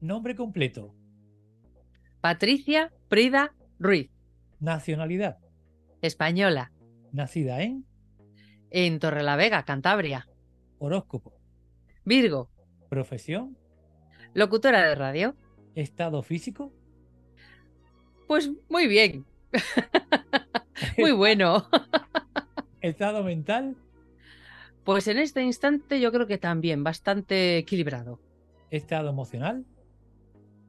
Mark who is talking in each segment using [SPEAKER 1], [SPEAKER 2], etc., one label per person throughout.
[SPEAKER 1] Nombre completo.
[SPEAKER 2] Patricia Prida Ruiz,
[SPEAKER 1] Nacionalidad.
[SPEAKER 2] española,
[SPEAKER 1] Nacida en
[SPEAKER 2] en Torrelavega, Cantabria.
[SPEAKER 1] horóscopo.
[SPEAKER 2] Virgo,
[SPEAKER 1] Profesión.
[SPEAKER 2] locutora de radio.
[SPEAKER 1] Estado físico.
[SPEAKER 2] Pues muy bien. muy bueno.
[SPEAKER 1] Estado mental.
[SPEAKER 2] Pues en este instante yo creo que también bastante equilibrado.
[SPEAKER 1] Estado emocional.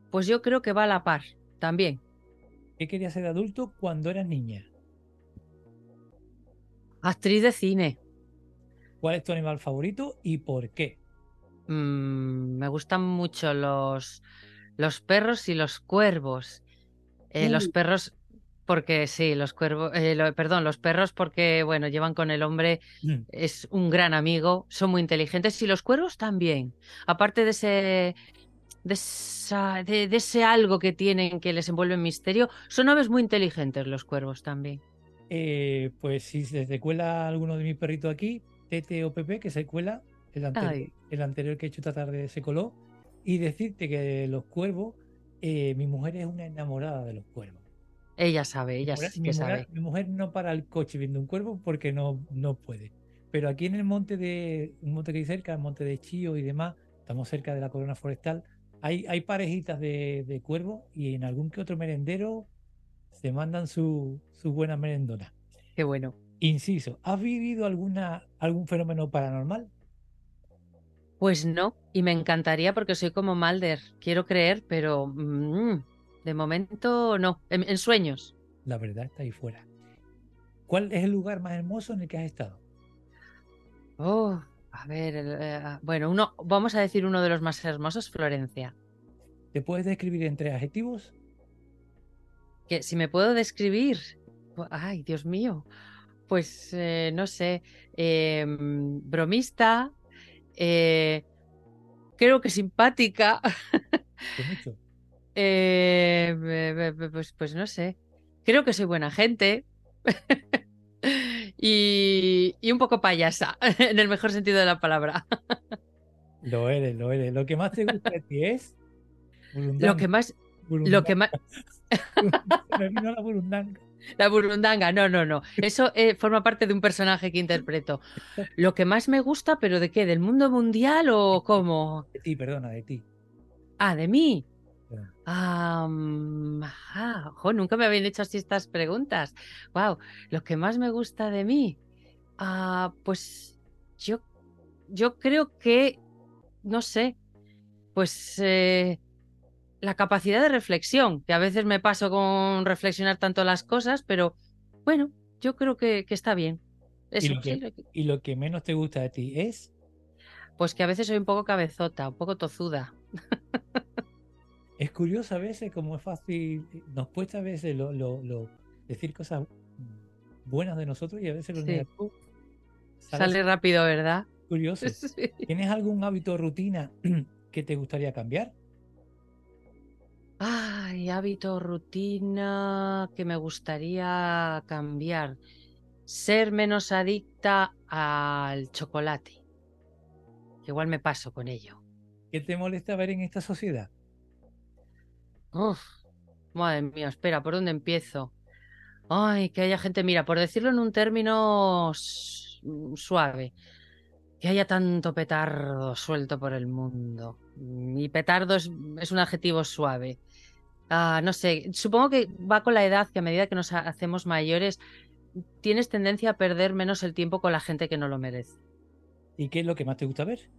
[SPEAKER 2] Pues yo creo que va a la par, también.
[SPEAKER 1] ¿Qué querías ser de adulto cuando eras niña?
[SPEAKER 2] Actriz de cine.
[SPEAKER 1] ¿Cuál es tu animal favorito y por qué?
[SPEAKER 2] Mm, me gustan mucho los, los perros y los cuervos. Eh, Los
[SPEAKER 1] Uy.
[SPEAKER 2] perros, porque sí, los cuervos, eh, lo- perdón, los perros porque, bueno, llevan con el hombre,
[SPEAKER 1] Mm,
[SPEAKER 2] es un gran amigo, son muy inteligentes y los cuervos también. Aparte de ese, de, esa- de, de ese algo que tienen que les envuelve en misterio, son aves muy inteligentes los cuervos también.
[SPEAKER 1] eh, pues si se te cuela alguno de mis perritos aquí, Tete o Pepe, que se cuela, el anterior, el anterior que he hecho esta tarde se coló, y decirte que los cuervos, eh, mi mujer es una enamorada de los cuervos.
[SPEAKER 2] Ella sabe, ella
[SPEAKER 1] mujer-
[SPEAKER 2] sí
[SPEAKER 1] mi,
[SPEAKER 2] que
[SPEAKER 1] mujer,
[SPEAKER 2] sabe.
[SPEAKER 1] mi mujer no para el coche viendo un cuervo porque no, no puede. Pero aquí en el monte de un monte que hay cerca, el monte de Chío y demás, estamos cerca de la corona forestal, hay, hay parejitas de, de cuervos y en algún que otro merendero se mandan su, su buena merendona.
[SPEAKER 2] Qué bueno.
[SPEAKER 1] Inciso, ¿has vivido alguna, algún fenómeno paranormal?
[SPEAKER 2] Pues no, y me encantaría porque soy como Mulder, quiero creer, pero mm, de momento no, en, en sueños.
[SPEAKER 1] La verdad está ahí fuera. ¿Cuál es el lugar más hermoso en el que has estado?
[SPEAKER 2] Oh, a ver, eh, bueno, uno, vamos a decir uno de los más hermosos, Florencia.
[SPEAKER 1] ¿Te puedes describir en tres adjetivos?
[SPEAKER 2] Que si me puedo describir, ay, Dios mío, pues eh, no sé, eh, mm, bromista, eh, creo que simpática,
[SPEAKER 1] Pues mucho.
[SPEAKER 2] pues, pues no sé, creo que soy buena gente. Y, y un poco payasa, en el mejor sentido de la palabra.
[SPEAKER 1] Lo eres, lo eres. Lo que más te gusta de ti es.
[SPEAKER 2] Lo que más, lo que más,
[SPEAKER 1] Me vino la burundanga.
[SPEAKER 2] la burundanga, no, no, no. Eso eh, forma parte de un personaje que interpreto. Lo que más me gusta, pero ¿de qué? ¿Del mundo mundial o cómo?
[SPEAKER 1] De ti, perdona, de ti.
[SPEAKER 2] Ah, de mí. Ah, jo, nunca me habían hecho así estas preguntas. Wow, lo que más me gusta de mí. Ah, pues yo, yo creo que, no sé, pues eh, la capacidad de reflexión, que a veces me paso con reflexionar tanto las cosas, pero bueno, yo creo que, que está bien. Eso,
[SPEAKER 1] lo que-
[SPEAKER 2] sí, lo que-
[SPEAKER 1] Y lo que menos te gusta de ti es.
[SPEAKER 2] pues que a veces soy un poco cabezota, un poco tozuda.
[SPEAKER 1] Es curioso a veces cómo es fácil. Nos cuesta a veces lo, lo- lo- decir cosas buenas de nosotros y a veces lo
[SPEAKER 2] Sí.
[SPEAKER 1] negativo sale
[SPEAKER 2] rápido, ¿verdad?
[SPEAKER 1] curioso.
[SPEAKER 2] Sí.
[SPEAKER 1] ¿Tienes algún hábito o rutina que te gustaría cambiar?
[SPEAKER 2] Ay, hábito, rutina que me gustaría cambiar. Ser menos adicta al chocolate. Igual me paso con ello.
[SPEAKER 1] ¿Qué te molesta ver en esta sociedad?
[SPEAKER 2] Uf, madre mía, espera, ¿por dónde empiezo? Ay, que haya gente, mira, por decirlo en un término mm, suave. Que haya tanto petardo suelto por el mundo. Y petardo es, es un adjetivo suave. Ah, no sé, supongo que va con la edad que a medida que nos hacemos mayores tienes tendencia a perder menos el tiempo con la gente que no lo merece.
[SPEAKER 1] ¿Y qué es lo que más te gusta ver?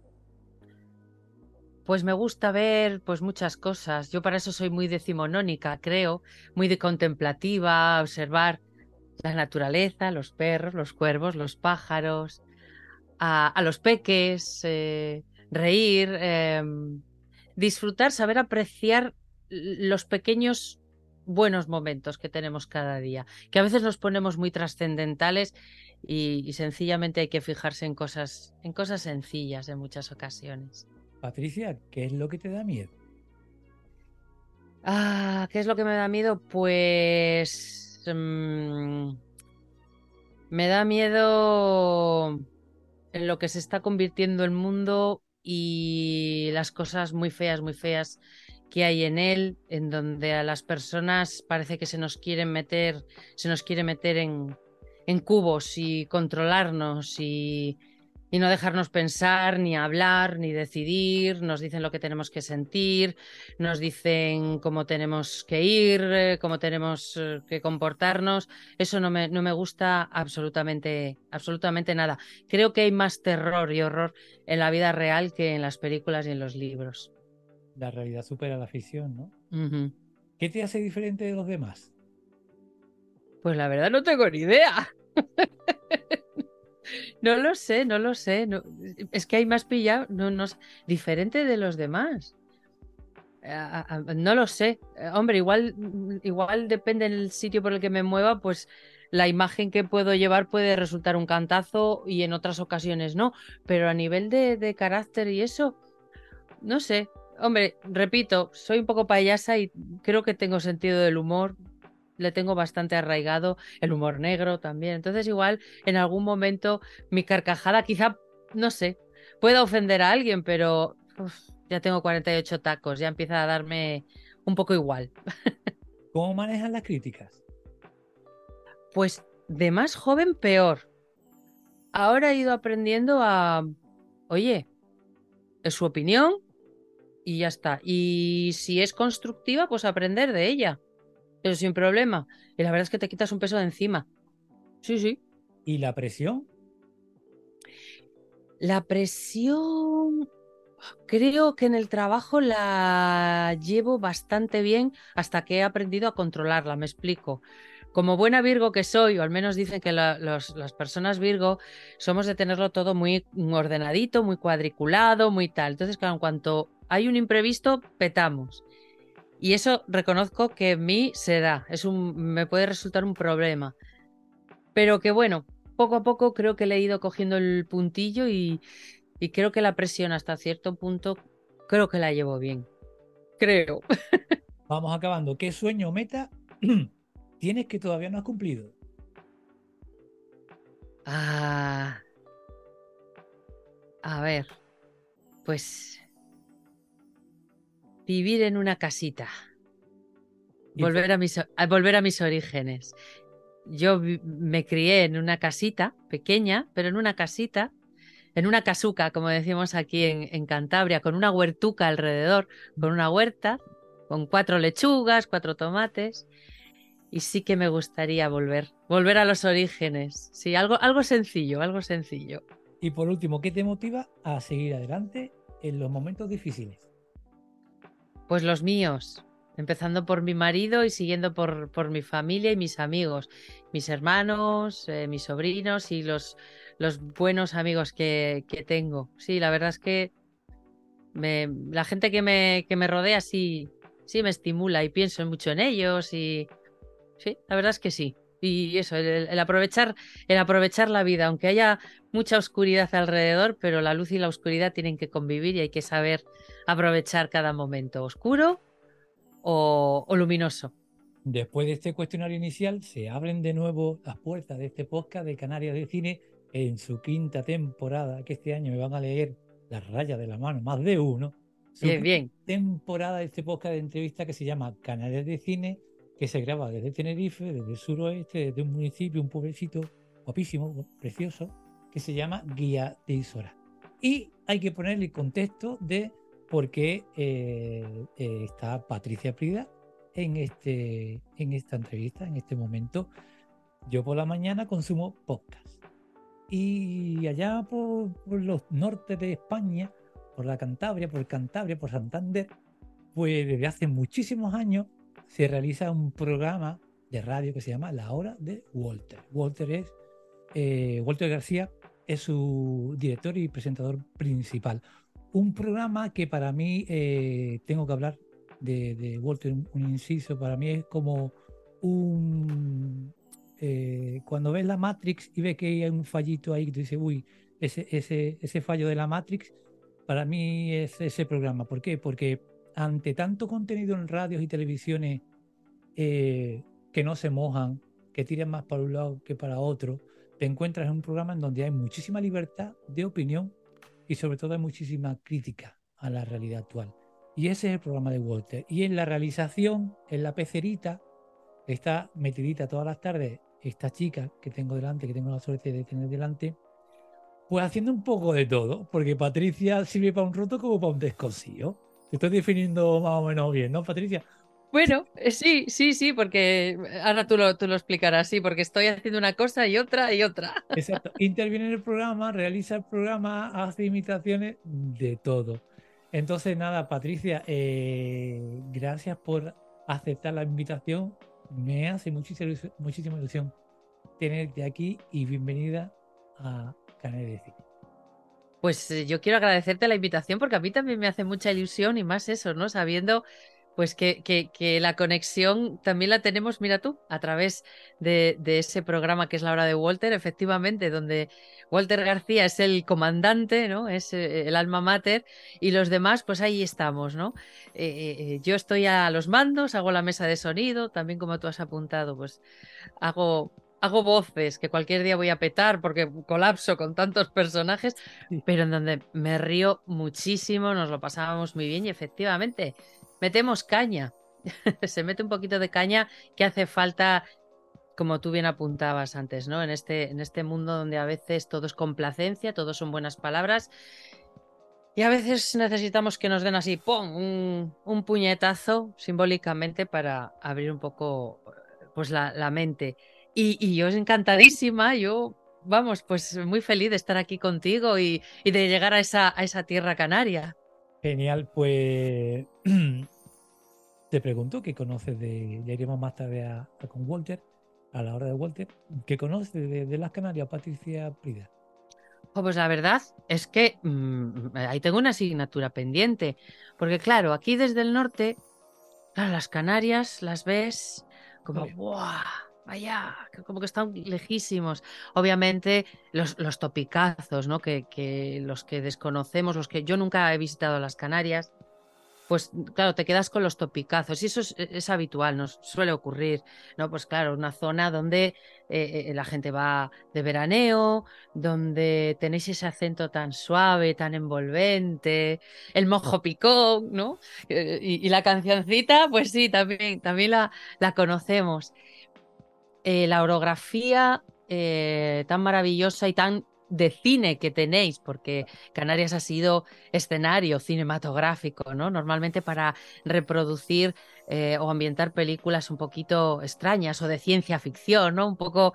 [SPEAKER 2] Pues me gusta ver pues muchas cosas. Yo para eso soy muy decimonónica, creo, muy de contemplativa, observar la naturaleza, los perros, los cuervos, los pájaros, a, los peques, eh, reír, em, disfrutar, saber apreciar los pequeños buenos momentos que tenemos cada día, que a veces nos ponemos muy trascendentales y, y, sencillamente hay que fijarse en cosas, en cosas sencillas en muchas ocasiones.
[SPEAKER 1] Patricia, ¿qué es lo que te da miedo?
[SPEAKER 2] Ah, ¿qué es lo que me da miedo? Pues mm, me da miedo en lo que se está convirtiendo el mundo y las cosas muy feas, muy feas que hay en él, en donde a las personas parece que se nos quieren meter, se nos quiere meter en, en cubos y controlarnos y, y no dejarnos pensar, ni hablar, ni decidir, nos dicen lo que tenemos que sentir, nos dicen cómo tenemos que ir, eh, cómo tenemos eh, que comportarnos. Eso no me, no me gusta absolutamente, absolutamente nada. Creo que hay más terror y horror en la vida real que en las películas y en los libros.
[SPEAKER 1] La realidad supera la ficción, ¿no? ¿Qué te hace diferente de los demás?
[SPEAKER 2] Pues la verdad no tengo ni idea. No lo sé, no lo sé. es que hay más pillado, no, no, diferente de los demás. no lo sé. Eh, hombre, igual, igual depende del sitio por el que me mueva, pues la imagen que puedo llevar puede resultar un cantazo y en otras ocasiones no. Pero a nivel de, de carácter y eso, no sé. Hombre, repito, soy un poco payasa y creo que tengo sentido del humor le tengo bastante arraigado, el humor negro también. Entonces igual en algún momento mi carcajada quizá, no sé, pueda ofender a alguien, pero ya tengo 48 tacos, ya empieza a darme un poco igual.
[SPEAKER 1] ¿Cómo manejan las críticas?
[SPEAKER 2] Pues de más joven peor. Ahora he ido aprendiendo a, oye, es su opinión y ya está. Y si es constructiva, pues aprender de ella pero sin problema. Y la verdad es que te quitas un peso de encima. Sí, sí.
[SPEAKER 1] ¿Y la presión?
[SPEAKER 2] La presión, creo que en el trabajo la llevo bastante bien hasta que he aprendido a controlarla, me explico. Como buena Virgo que soy, o al menos dicen que las personas Virgo somos de tenerlo todo muy ordenadito, muy cuadriculado, muy tal. Entonces, claro, en cuanto hay un imprevisto, petamos. Y eso reconozco que en mí se da, es un, me puede resultar un problema. Pero que bueno, poco a poco creo que le he ido cogiendo el puntillo y, creo que la presión hasta cierto punto, creo que la llevo bien. Creo.
[SPEAKER 1] Vamos acabando. ¿Qué sueño o meta tienes que todavía no has cumplido?
[SPEAKER 2] Ah. A ver. Pues vivir en una casita. Volver a, mis, volver a mis orígenes. Yo me crié en una casita pequeña, pero en una casita, en una casuca, como decimos aquí en, en Cantabria, con una huertuca alrededor, con una huerta, con cuatro lechugas, cuatro tomates. Y sí que me gustaría volver, volver a los orígenes. Sí, algo, algo sencillo, algo sencillo.
[SPEAKER 1] Y por último, ¿qué te motiva a seguir adelante en los momentos difíciles?
[SPEAKER 2] Pues los míos, empezando por mi marido y siguiendo por, por mi familia y mis amigos, mis hermanos, eh, mis sobrinos y los, los buenos amigos que, que, tengo. Sí, la verdad es que me, la gente que me, que me rodea sí, sí me estimula y pienso mucho en ellos y sí, la verdad es que sí. Y eso, el, aprovechar, el aprovechar la vida, aunque haya mucha oscuridad alrededor, pero la luz y la oscuridad tienen que convivir y hay que saber aprovechar cada momento, oscuro o, luminoso.
[SPEAKER 1] Después de este cuestionario inicial, se abren de nuevo las puertas de este podcast de Canarias de Cine en su quinta temporada, que este año me van a leer las rayas de la mano, más de uno.
[SPEAKER 2] bien, bien.
[SPEAKER 1] Temporada de este podcast de entrevista que se llama Canarias de Cine, que se graba desde Tenerife, desde el suroeste, desde un municipio, un pueblecito guapísimo, precioso, que se llama Guía de Isora. Y hay que ponerle el contexto de por qué eh, eh, está Patricia Prida en, este, en esta entrevista, en este momento. Yo por la mañana consumo podcast. Y allá por, por los nortes de España, por la Cantabria, por Cantabria, por Santander, pues desde hace muchísimos años se realiza un programa de radio que se llama La Hora de Walter. Walter es eh, Walter García es su director y presentador principal. Un programa que para mí eh, tengo que hablar de, Walter, un, inciso, para mí es como un eh, cuando ves la Matrix y ves que hay un fallito ahí que tú dices, uy, ese, ese, ese fallo de la Matrix, para mí es ese programa. ¿Por qué? Porque ante tanto contenido en radios y televisiones eh, que no se mojan, que tiran más para un lado que para otro, te encuentras en un programa en donde hay muchísima libertad de opinión y sobre todo hay muchísima crítica a la realidad actual. Y ese es el programa de Walter. Y en la realización, en la pecerita, está metidita todas las tardes esta chica que tengo delante, que tengo la suerte de tener delante, pues haciendo un poco de todo, porque Patricia sirve para un roto como para un descosío. Te estoy definiendo más o menos bien, ¿no, Patricia?
[SPEAKER 2] Bueno, eh, sí, sí, sí, porque ahora tú lo, tú lo explicarás, sí, porque estoy haciendo una cosa y otra y otra.
[SPEAKER 1] Exacto. Interviene en el programa, realiza el programa, hace imitaciones de todo. Entonces, nada, Patricia, eh, gracias por aceptar la invitación. Me hace muchísima ilusión, muchísima ilusión tenerte aquí y bienvenida a Canal de Cine.
[SPEAKER 2] Pues eh, yo quiero agradecerte la invitación porque a mí también me hace mucha ilusión y más eso, ¿no? Sabiendo pues que, que, la conexión también la tenemos, mira tú, a través de, ese programa que es la hora de Walter, efectivamente, donde Walter García es el comandante, ¿no? Es eh, el alma mater, y los demás, pues ahí estamos, ¿no? Eh, yo estoy a los mandos, hago la mesa de sonido, también como tú has apuntado, pues hago hago voces que cualquier día voy a petar porque colapso con tantos personajes, pero en donde me río muchísimo, nos lo pasábamos muy bien y efectivamente metemos caña. Se mete un poquito de caña que hace falta, como tú bien apuntabas antes, ¿no? En este, en este mundo donde a veces todo es complacencia, todo son buenas palabras. Y a veces necesitamos que nos den así, ¡pum! Un, puñetazo simbólicamente para abrir un poco pues la, mente. Y, y, yo es encantadísima, yo, vamos, pues muy feliz de estar aquí contigo y, y de llegar a esa, a esa tierra canaria.
[SPEAKER 1] Genial, pues te pregunto qué conoces de, ya iremos más tarde a, con Walter, a la hora de Walter, ¿qué conoces de, las Canarias, Patricia Prida?
[SPEAKER 2] Oh, pues la verdad es que mm, ahí tengo una asignatura pendiente, porque claro, aquí desde el norte, las Canarias las ves como, ¡buah! Vaya, como que están lejísimos. Obviamente, los, los topicazos, ¿no? Que, que, los que desconocemos, los que yo nunca he visitado las Canarias, pues claro, te quedas con los topicazos y eso es, habitual, nos suele ocurrir, ¿no? Pues claro, una zona donde eh, eh, la gente va de veraneo, donde tenéis ese acento tan suave, tan envolvente, el mojo picón, ¿no? Eh, y, la cancioncita, pues sí, también, también la, la conocemos. Eh, la orografía eh, tan maravillosa y tan de cine que tenéis, porque Canarias ha sido escenario cinematográfico, ¿no? Normalmente para reproducir eh, o ambientar películas un poquito extrañas o de ciencia ficción, ¿no? Un poco.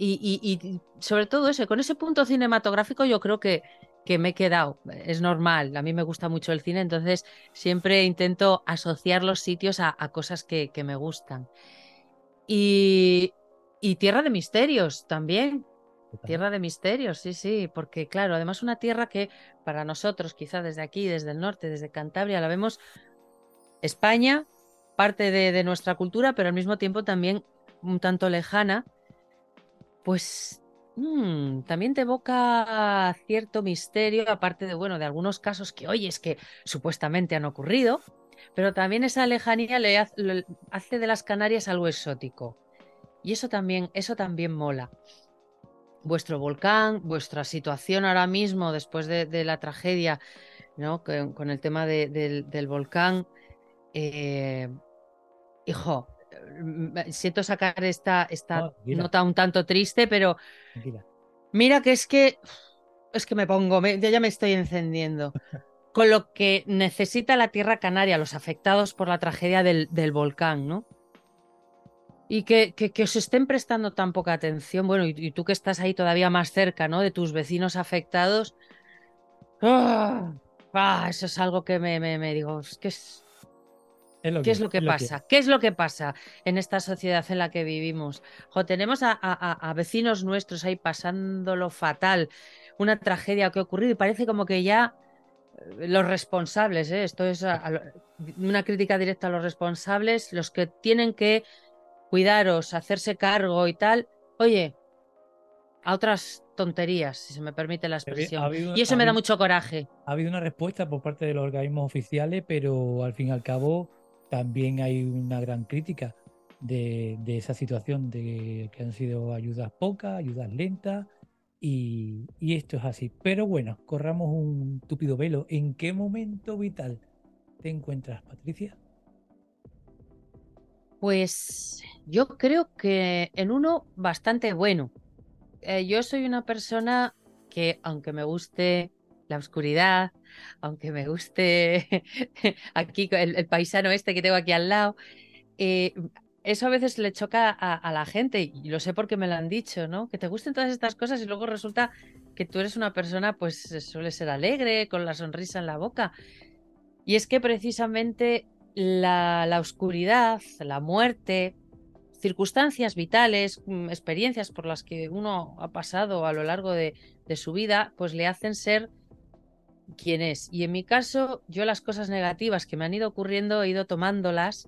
[SPEAKER 2] Y, sobre todo con ese punto cinematográfico yo creo que, que me he quedado. Es normal, a mí me gusta mucho el cine, entonces siempre intento asociar los sitios a, cosas que me gustan. Y, Tierra de Misterios también. Tierra de Misterios, sí, sí, porque claro, además una tierra que para nosotros, quizá desde aquí, desde el norte, desde Cantabria, la vemos España, parte de, nuestra cultura, pero al mismo tiempo también un tanto lejana, pues mm, también te evoca cierto misterio, aparte de, bueno, de algunos casos que, oye, es que supuestamente han ocurrido, pero también esa lejanía le hace, de las Canarias algo exótico. Y eso también, eso también mola. Vuestro volcán, vuestra situación ahora mismo después de, la tragedia, ¿no? Con, el tema del, volcán. Eh, hijo, mm, siento sacar esta, esta nota un tanto triste, pero Mira que es que es que me pongo, ya me estoy encendiendo. Con lo que necesita la Tierra Canaria, los afectados por la tragedia del, volcán, ¿no? Y que, que, os estén prestando tan poca atención, bueno, y, tú que estás ahí todavía más cerca, ¿no? De tus vecinos afectados. ¡ah! ¡Ah! eso es algo que me, me, digo, es que es, ¿Qué es lo que pasa? ¿Qué es lo que pasa en esta sociedad en la que vivimos? tenemos a, vecinos nuestros ahí pasándolo fatal, una tragedia que ha ocurrido y parece como que ya los responsables, ¿eh? esto es una crítica directa a los responsables, los que tienen que cuidaros, hacerse cargo y tal, oye, a otras tonterías, si se me permite la expresión. y eso me da mucho coraje.
[SPEAKER 1] Ha habido una respuesta por parte de los organismos oficiales, pero al fin y al cabo también hay una gran crítica de, esa situación de que han sido ayudas pocas, ayudas lentas, y, esto es así. Pero bueno, corramos un túpido velo. ¿En qué momento vital te encuentras, Patricia?
[SPEAKER 2] Pues yo creo que en uno bastante bueno. Eh, yo soy una persona que, aunque me guste la oscuridad, aunque me guste aquí el, paisano este que tengo aquí al lado, eh, eso a veces le choca a, la gente y lo sé porque me lo han dicho, ¿no? Que te gusten todas estas cosas y luego resulta que tú eres una persona, pues suele ser alegre, con la sonrisa en la boca. Y es que precisamente la, la oscuridad, la muerte, circunstancias vitales, mm, experiencias por las que uno ha pasado a lo largo de, de su vida, pues le hacen ser quién es. Y en mi caso, yo las cosas negativas que me han ido ocurriendo he ido tomándolas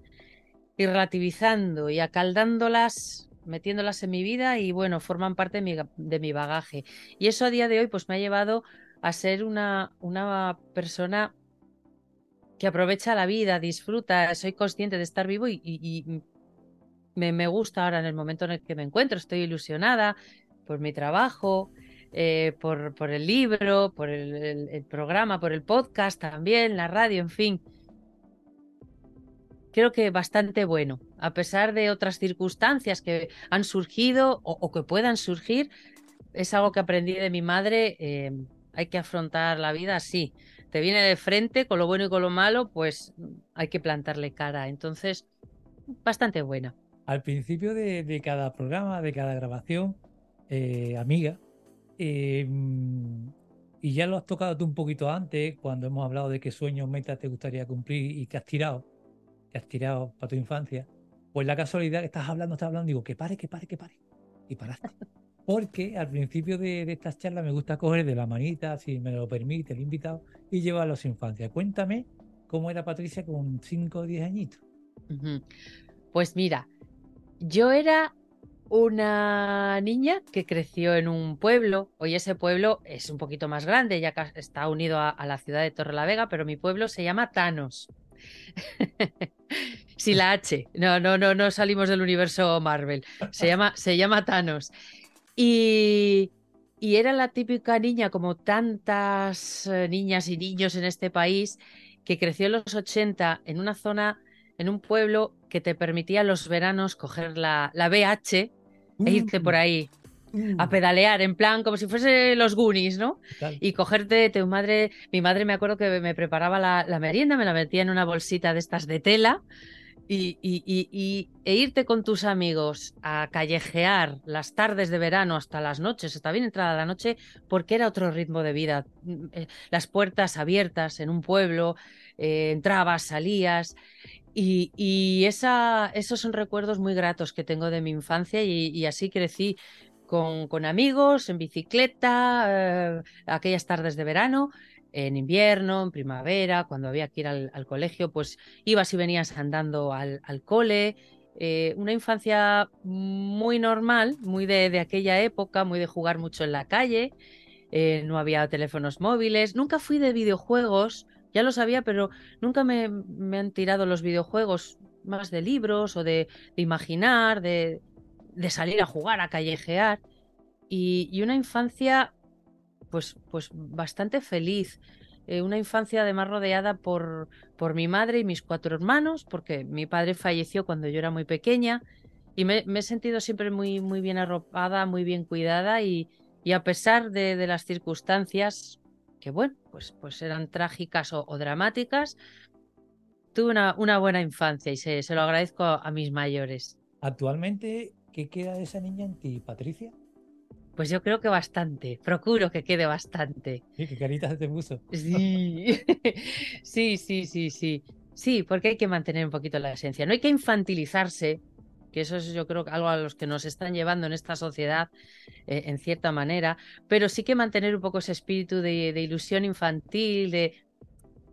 [SPEAKER 2] y relativizando y acaldándolas, metiéndolas en mi vida y bueno, forman parte de mi, de mi bagaje. Y eso a día de hoy pues me ha llevado a ser una, una persona que aprovecha la vida, disfruta, soy consciente de estar vivo y, me, me, gusta ahora en el momento en el que me encuentro, estoy ilusionada por mi trabajo, eh, por, por, el libro, por el, programa, por el podcast también, la radio, en fin. Creo que bastante bueno, a pesar de otras circunstancias que han surgido o, que puedan surgir, es algo que aprendí de mi madre. Eh, hay que afrontar la vida así. Te viene de frente con lo bueno y con lo malo, pues hay que plantarle cara. Entonces, bastante buena.
[SPEAKER 1] Al principio de, cada programa, de cada grabación, eh, amiga, Em, y ya lo has tocado tú un poquito antes, cuando hemos hablado de qué sueños, metas te gustaría cumplir y que has tirado, que has tirado para tu infancia. Pues la casualidad que estás hablando, estás hablando, digo, que pare, que pare, que pare. Y paraste. Porque al principio de, estas charlas me gusta coger de la manita, si me lo permite el invitado, y llevarlo a su infancia. Cuéntame cómo era Patricia con 5 o 10 añitos.
[SPEAKER 2] Pues mira, yo era una niña que creció en un pueblo. Hoy ese pueblo es un poquito más grande, ya que está unido a, la ciudad de Torrelavega, pero mi pueblo se llama Thanos. sí, la H. No, no, no, no salimos del universo Marvel. Se llama, se llama Thanos. Y, y era la típica niña, como tantas eh, niñas y niños en este país, que creció en los 80 en una zona, en un pueblo que te permitía los veranos coger la, la BH, e irte por mm. ahí a mm. pedalear, en plan como si fuese los Goonies, ¿no? Y cogerte tu madre, mi madre me acuerdo que me preparaba la, merienda, me la metía en una bolsita de estas de tela y, e irte con tus amigos a callejear las tardes de verano hasta las noches, hasta bien entrada la noche, porque era otro ritmo de vida. Mm, eh, las puertas abiertas en un pueblo, eh, entrabas, salías y, esa, esos son recuerdos muy gratos que tengo de mi infancia y, así crecí con, amigos, en bicicleta, eh, aquellas tardes de verano, en invierno, en primavera, cuando había que ir al, colegio, pues ibas y venías andando al, cole. Eh, una infancia muy normal, muy de, aquella época, muy de jugar mucho en la calle. Eh, no había teléfonos móviles. Nunca fui de videojuegos ya lo sabía, pero nunca me, han tirado los videojuegos más de libros o de, imaginar, de, salir a jugar, a callejear. Y, una infancia, pues, pues bastante feliz. Eh, una infancia además rodeada por, por mi madre y mis cuatro hermanos, porque mi padre falleció cuando yo era muy pequeña. Y me, he sentido siempre muy, muy bien arropada, muy bien cuidada y, Y a pesar de, las circunstancias, que bueno, pues, pues eran trágicas o, dramáticas, tuve una, una, buena infancia y se, se lo agradezco a mis mayores.
[SPEAKER 1] Actualmente, ¿qué queda de esa niña en ti, Patricia?
[SPEAKER 2] Pues yo creo que bastante. Procuro que quede bastante.
[SPEAKER 1] Sí, qué carita te puso.
[SPEAKER 2] Sí. sí, sí, sí, sí. Sí, porque hay que mantener un poquito la esencia. No hay que infantilizarse, que eso es yo creo algo a los que nos están llevando en esta sociedad, eh, en cierta manera, pero sí que mantener un poco ese espíritu de, ilusión infantil, de...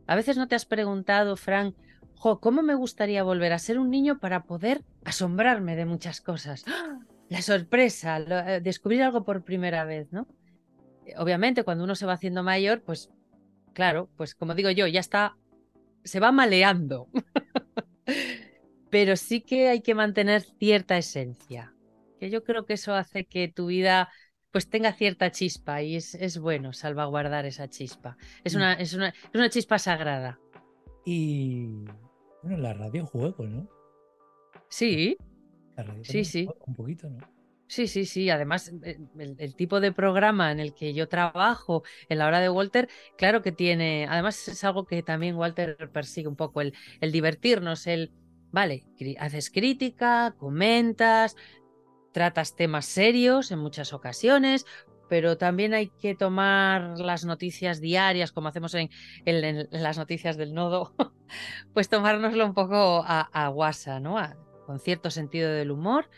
[SPEAKER 2] A veces no te has preguntado, Frank, ¿cómo me gustaría volver a ser un niño para poder asombrarme de muchas cosas? ¡Ah! la sorpresa, eh, descubrir algo por primera vez, ¿no? Eh, obviamente, cuando uno se va haciendo mayor, pues claro, pues como digo yo, ya está, se va maleando. Pero sí que hay que mantener cierta esencia, que yo creo que eso hace que tu vida pues tenga cierta chispa y es, es bueno salvaguardar esa chispa. Es mm. una, es, una, es una chispa sagrada.
[SPEAKER 1] Y bueno, la radio juego, ¿no?
[SPEAKER 2] Sí, sí, sí.
[SPEAKER 1] Un poquito, ¿no?
[SPEAKER 2] Sí, sí, sí. Además, eh, el, tipo de programa en el que yo trabajo en la hora de Walter, claro que tiene. Además, es algo que también Walter persigue un poco, el, el divertirnos, el. Vale, haces crítica, comentas, tratas temas serios en muchas ocasiones, pero también hay que tomar las noticias diarias, como hacemos en, las noticias del nodo, pues tomárnoslo un poco a, a guasa, ¿no? con cierto sentido del humor.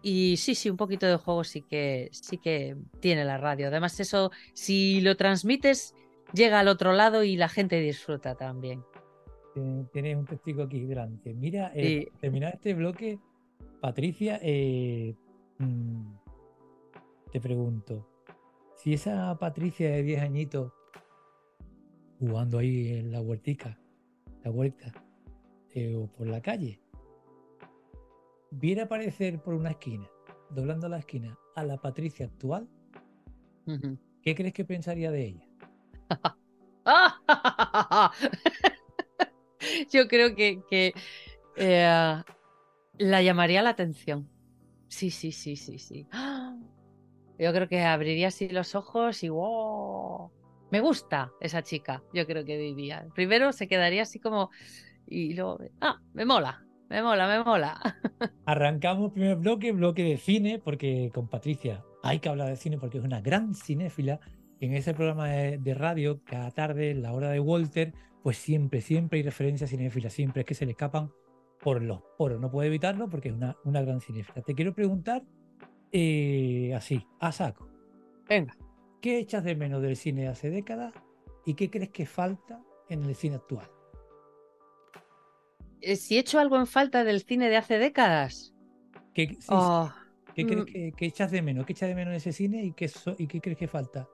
[SPEAKER 2] Y sí, sí, un poquito de juego sí que, sí que tiene la radio. Además, eso, si lo transmites, llega al otro lado y la gente disfruta también.
[SPEAKER 1] Tienes un testigo aquí grande. Mira, eh, terminar este bloque, Patricia, eh, mm, te pregunto, si esa Patricia de 10 añitos jugando ahí en la huertica, la huerta, eh, o por la calle, viera aparecer por una esquina, doblando la esquina, a la Patricia actual, ¿qué crees que pensaría de ella?
[SPEAKER 2] Yo creo que, eh, la llamaría la atención. Sí, sí, sí, sí, sí. Yo creo que abriría así los ojos y wow. Me gusta esa chica, yo creo que diría. Primero se quedaría así como y luego, ah, me mola, me mola, me mola.
[SPEAKER 1] Arrancamos primer bloque, bloque de cine, porque con Patricia hay que hablar de cine porque es una gran cinéfila. En ese programa de, radio, cada tarde, la hora de Walter, pues siempre, siempre hay referencias cinéfilas, siempre es que se le escapan por los poros. No puede evitarlo porque es una, una gran cinéfila. Te quiero preguntar eh, así, a saco.
[SPEAKER 2] Venga.
[SPEAKER 1] ¿Qué echas de menos del cine de hace décadas y qué crees que falta en el cine actual?
[SPEAKER 2] Eh, si he hecho algo en falta del cine de hace décadas.
[SPEAKER 1] ¿Qué, oh, crees mm. que, echas de menos? ¿Qué echas de menos ese cine y qué, y qué crees que falta?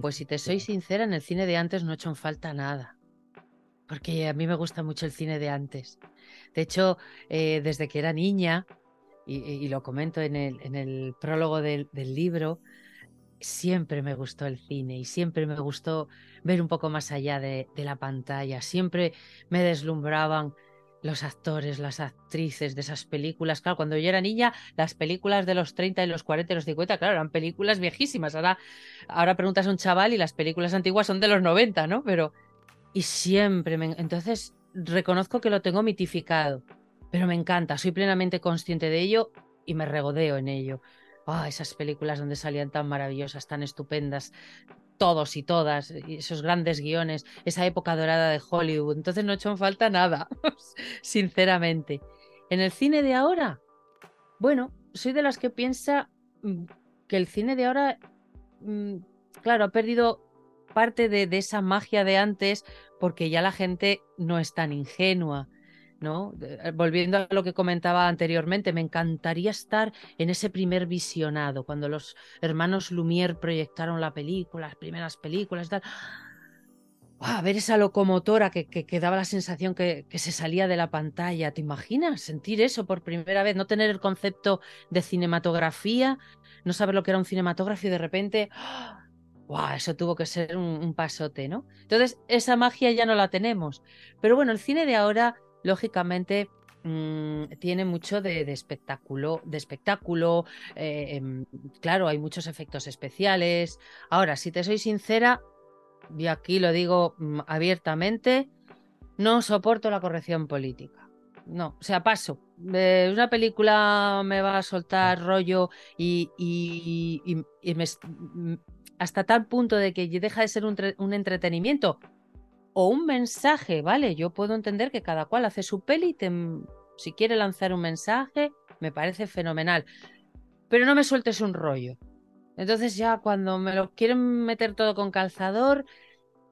[SPEAKER 2] pues si te soy sincera, en el cine de antes no he hecho en falta nada. Porque a mí me gusta mucho el cine de antes. De hecho, eh, desde que era niña, y, lo comento en el, prólogo del, libro, siempre me gustó el cine y siempre me gustó ver un poco más allá de, la pantalla. Siempre me deslumbraban los actores, las actrices de esas películas. Claro, cuando yo era niña, las películas de los 30 y los 40 y los 50, claro, eran películas viejísimas. Ahora, ahora preguntas a un chaval y las películas antiguas son de los 90, ¿no? Pero. Y siempre. Entonces, reconozco que lo tengo mitificado. Pero me encanta, soy plenamente consciente de ello y me regodeo en ello. Ah, esas películas donde salían tan maravillosas, tan estupendas, todos y todas, esos grandes guiones, esa época dorada de Hollywood. Entonces no he hecho en falta nada, sinceramente. En el cine de ahora, bueno, soy de las que piensa mm, que el cine de ahora, mm, claro, ha perdido parte de, de esa magia de antes porque ya la gente no es tan ingenua ¿no? Eh, volviendo a lo que comentaba anteriormente, me encantaría estar en ese primer visionado, cuando los hermanos Lumière proyectaron la película, las primeras películas tal. Ver esa locomotora que, daba la sensación que, se salía de la pantalla. ¿Te imaginas sentir eso por primera vez? No tener el concepto de cinematografía, no saber lo que era un cinematógrafo y de repente. ¡Wow! Eso tuvo que ser un, un pasote, ¿no? Entonces, esa magia ya no la tenemos. Pero bueno, el cine de ahora lógicamente mm, tiene mucho de, espectáculo, de espectáculo. eh, em, claro, hay muchos efectos especiales. Ahora, si te soy sincera, y aquí lo digo mm, abiertamente, no soporto la corrección política. No, o sea, paso. Eh, una película me va a soltar rollo y, mm, hasta tal punto de que deja de ser un entretenimiento o un mensaje, ¿vale? Yo puedo entender que cada cual hace su peli y te- si quiere lanzar un mensaje, me parece fenomenal. Pero no me sueltes un rollo. Entonces ya cuando me lo quieren meter todo con calzador,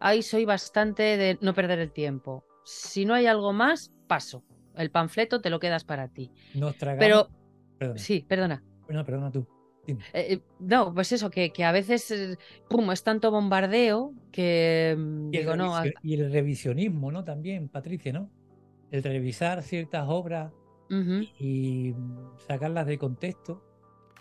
[SPEAKER 2] ahí soy bastante de no perder el tiempo. Si no hay algo más, paso. El panfleto te lo quedas para ti.
[SPEAKER 1] Nos tragamos.
[SPEAKER 2] Pero
[SPEAKER 1] Perdona,
[SPEAKER 2] sí, perdona.
[SPEAKER 1] no, perdona tú.
[SPEAKER 2] Eh, eh, no, pues eso, que, que a veces, eh, pum, es tanto bombardeo que mm,
[SPEAKER 1] Y el,
[SPEAKER 2] digo, no, a-
[SPEAKER 1] y el revisionismo, ¿no? También, Patricia, ¿no? El revisar ciertas obras y mm, sacarlas de contexto,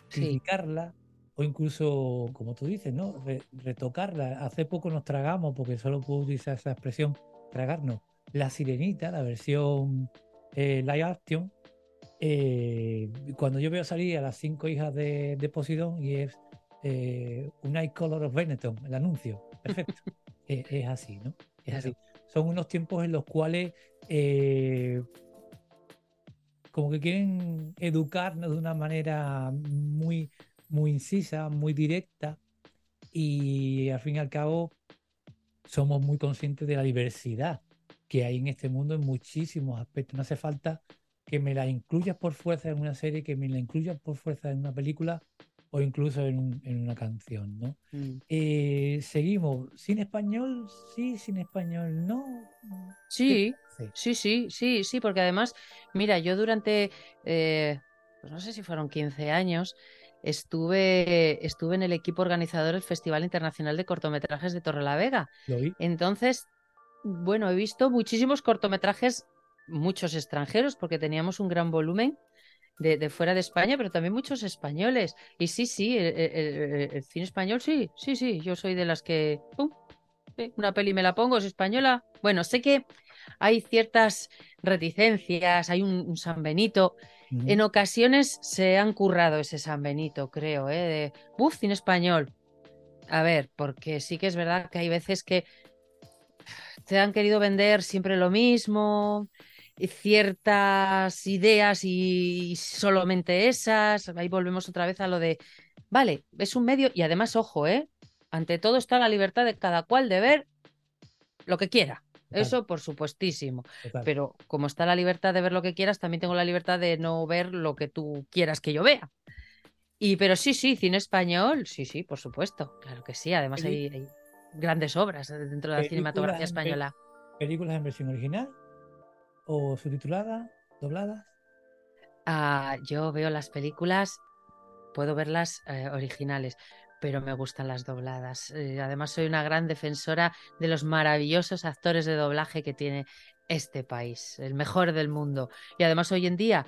[SPEAKER 2] sí,
[SPEAKER 1] criticarlas o incluso, como tú dices, ¿no? Re- retocarlas. Hace poco nos tragamos, porque solo puedo utilizar esa expresión, tragarnos, La Sirenita, la versión eh, live action. Eh, cuando yo veo salir a las cinco hijas de, de Poseidón y es eh, un Eye Color of Benetton, el anuncio, perfecto. es, es así, ¿no? Es así. Son unos tiempos en los cuales eh, como que quieren educarnos de una manera muy, muy incisa, muy directa y al fin y al cabo somos muy conscientes de la diversidad que hay en este mundo en muchísimos aspectos. No hace falta que me la incluyas por fuerza en una serie, que me la incluyas por fuerza en una película o incluso en, un- en una canción, ¿no?
[SPEAKER 2] mm.
[SPEAKER 1] Eh, seguimos. ¿Sin español? Sí, sin español, no.
[SPEAKER 2] Sí,
[SPEAKER 1] Sí.
[SPEAKER 2] sí, sí, sí, porque además, mira, yo durante, eh, pues no sé si fueron 15 años, estuve, estuve en el equipo organizador del Festival Internacional de Cortometrajes de Torrelavega.
[SPEAKER 1] Lo vi.
[SPEAKER 2] Entonces, bueno, he visto muchísimos cortometrajes, muchos extranjeros, porque teníamos un gran volumen de, de fuera de España, pero también muchos españoles. Y sí, sí, el, el- el- el cine español, sí, sí, sí, yo soy de las que, pum, una peli me la pongo, es española. Bueno, sé que hay ciertas reticencias, hay un, un San Benito. En ocasiones se han currado ese San Benito, creo, ¿eh? De, buf, cine español. A ver, porque sí que es verdad que hay veces que te han querido vender siempre lo mismo, ciertas ideas y solamente esas. Ahí volvemos otra vez a lo de, vale, es un medio y además, ojo, ¿eh? Ante todo está la libertad de cada cual de ver lo que quiera.
[SPEAKER 1] Total.
[SPEAKER 2] Eso por supuestísimo.
[SPEAKER 1] Total.
[SPEAKER 2] Pero como está la libertad de ver lo que quieras, también tengo la libertad de no ver lo que tú quieras que yo vea. Y pero sí, sí, cine español, sí, sí, por supuesto, claro que sí. Además hay, grandes obras dentro de la cinematografía
[SPEAKER 1] en
[SPEAKER 2] española.
[SPEAKER 1] ¿Películas en versión original? ¿O subtituladas? ¿Dobladas?
[SPEAKER 2] Ah, yo veo las películas, puedo verlas eh, originales, pero me gustan las dobladas. Eh, además, soy una gran defensora de los maravillosos actores de doblaje que tiene este país, el mejor del mundo. Y además, hoy en día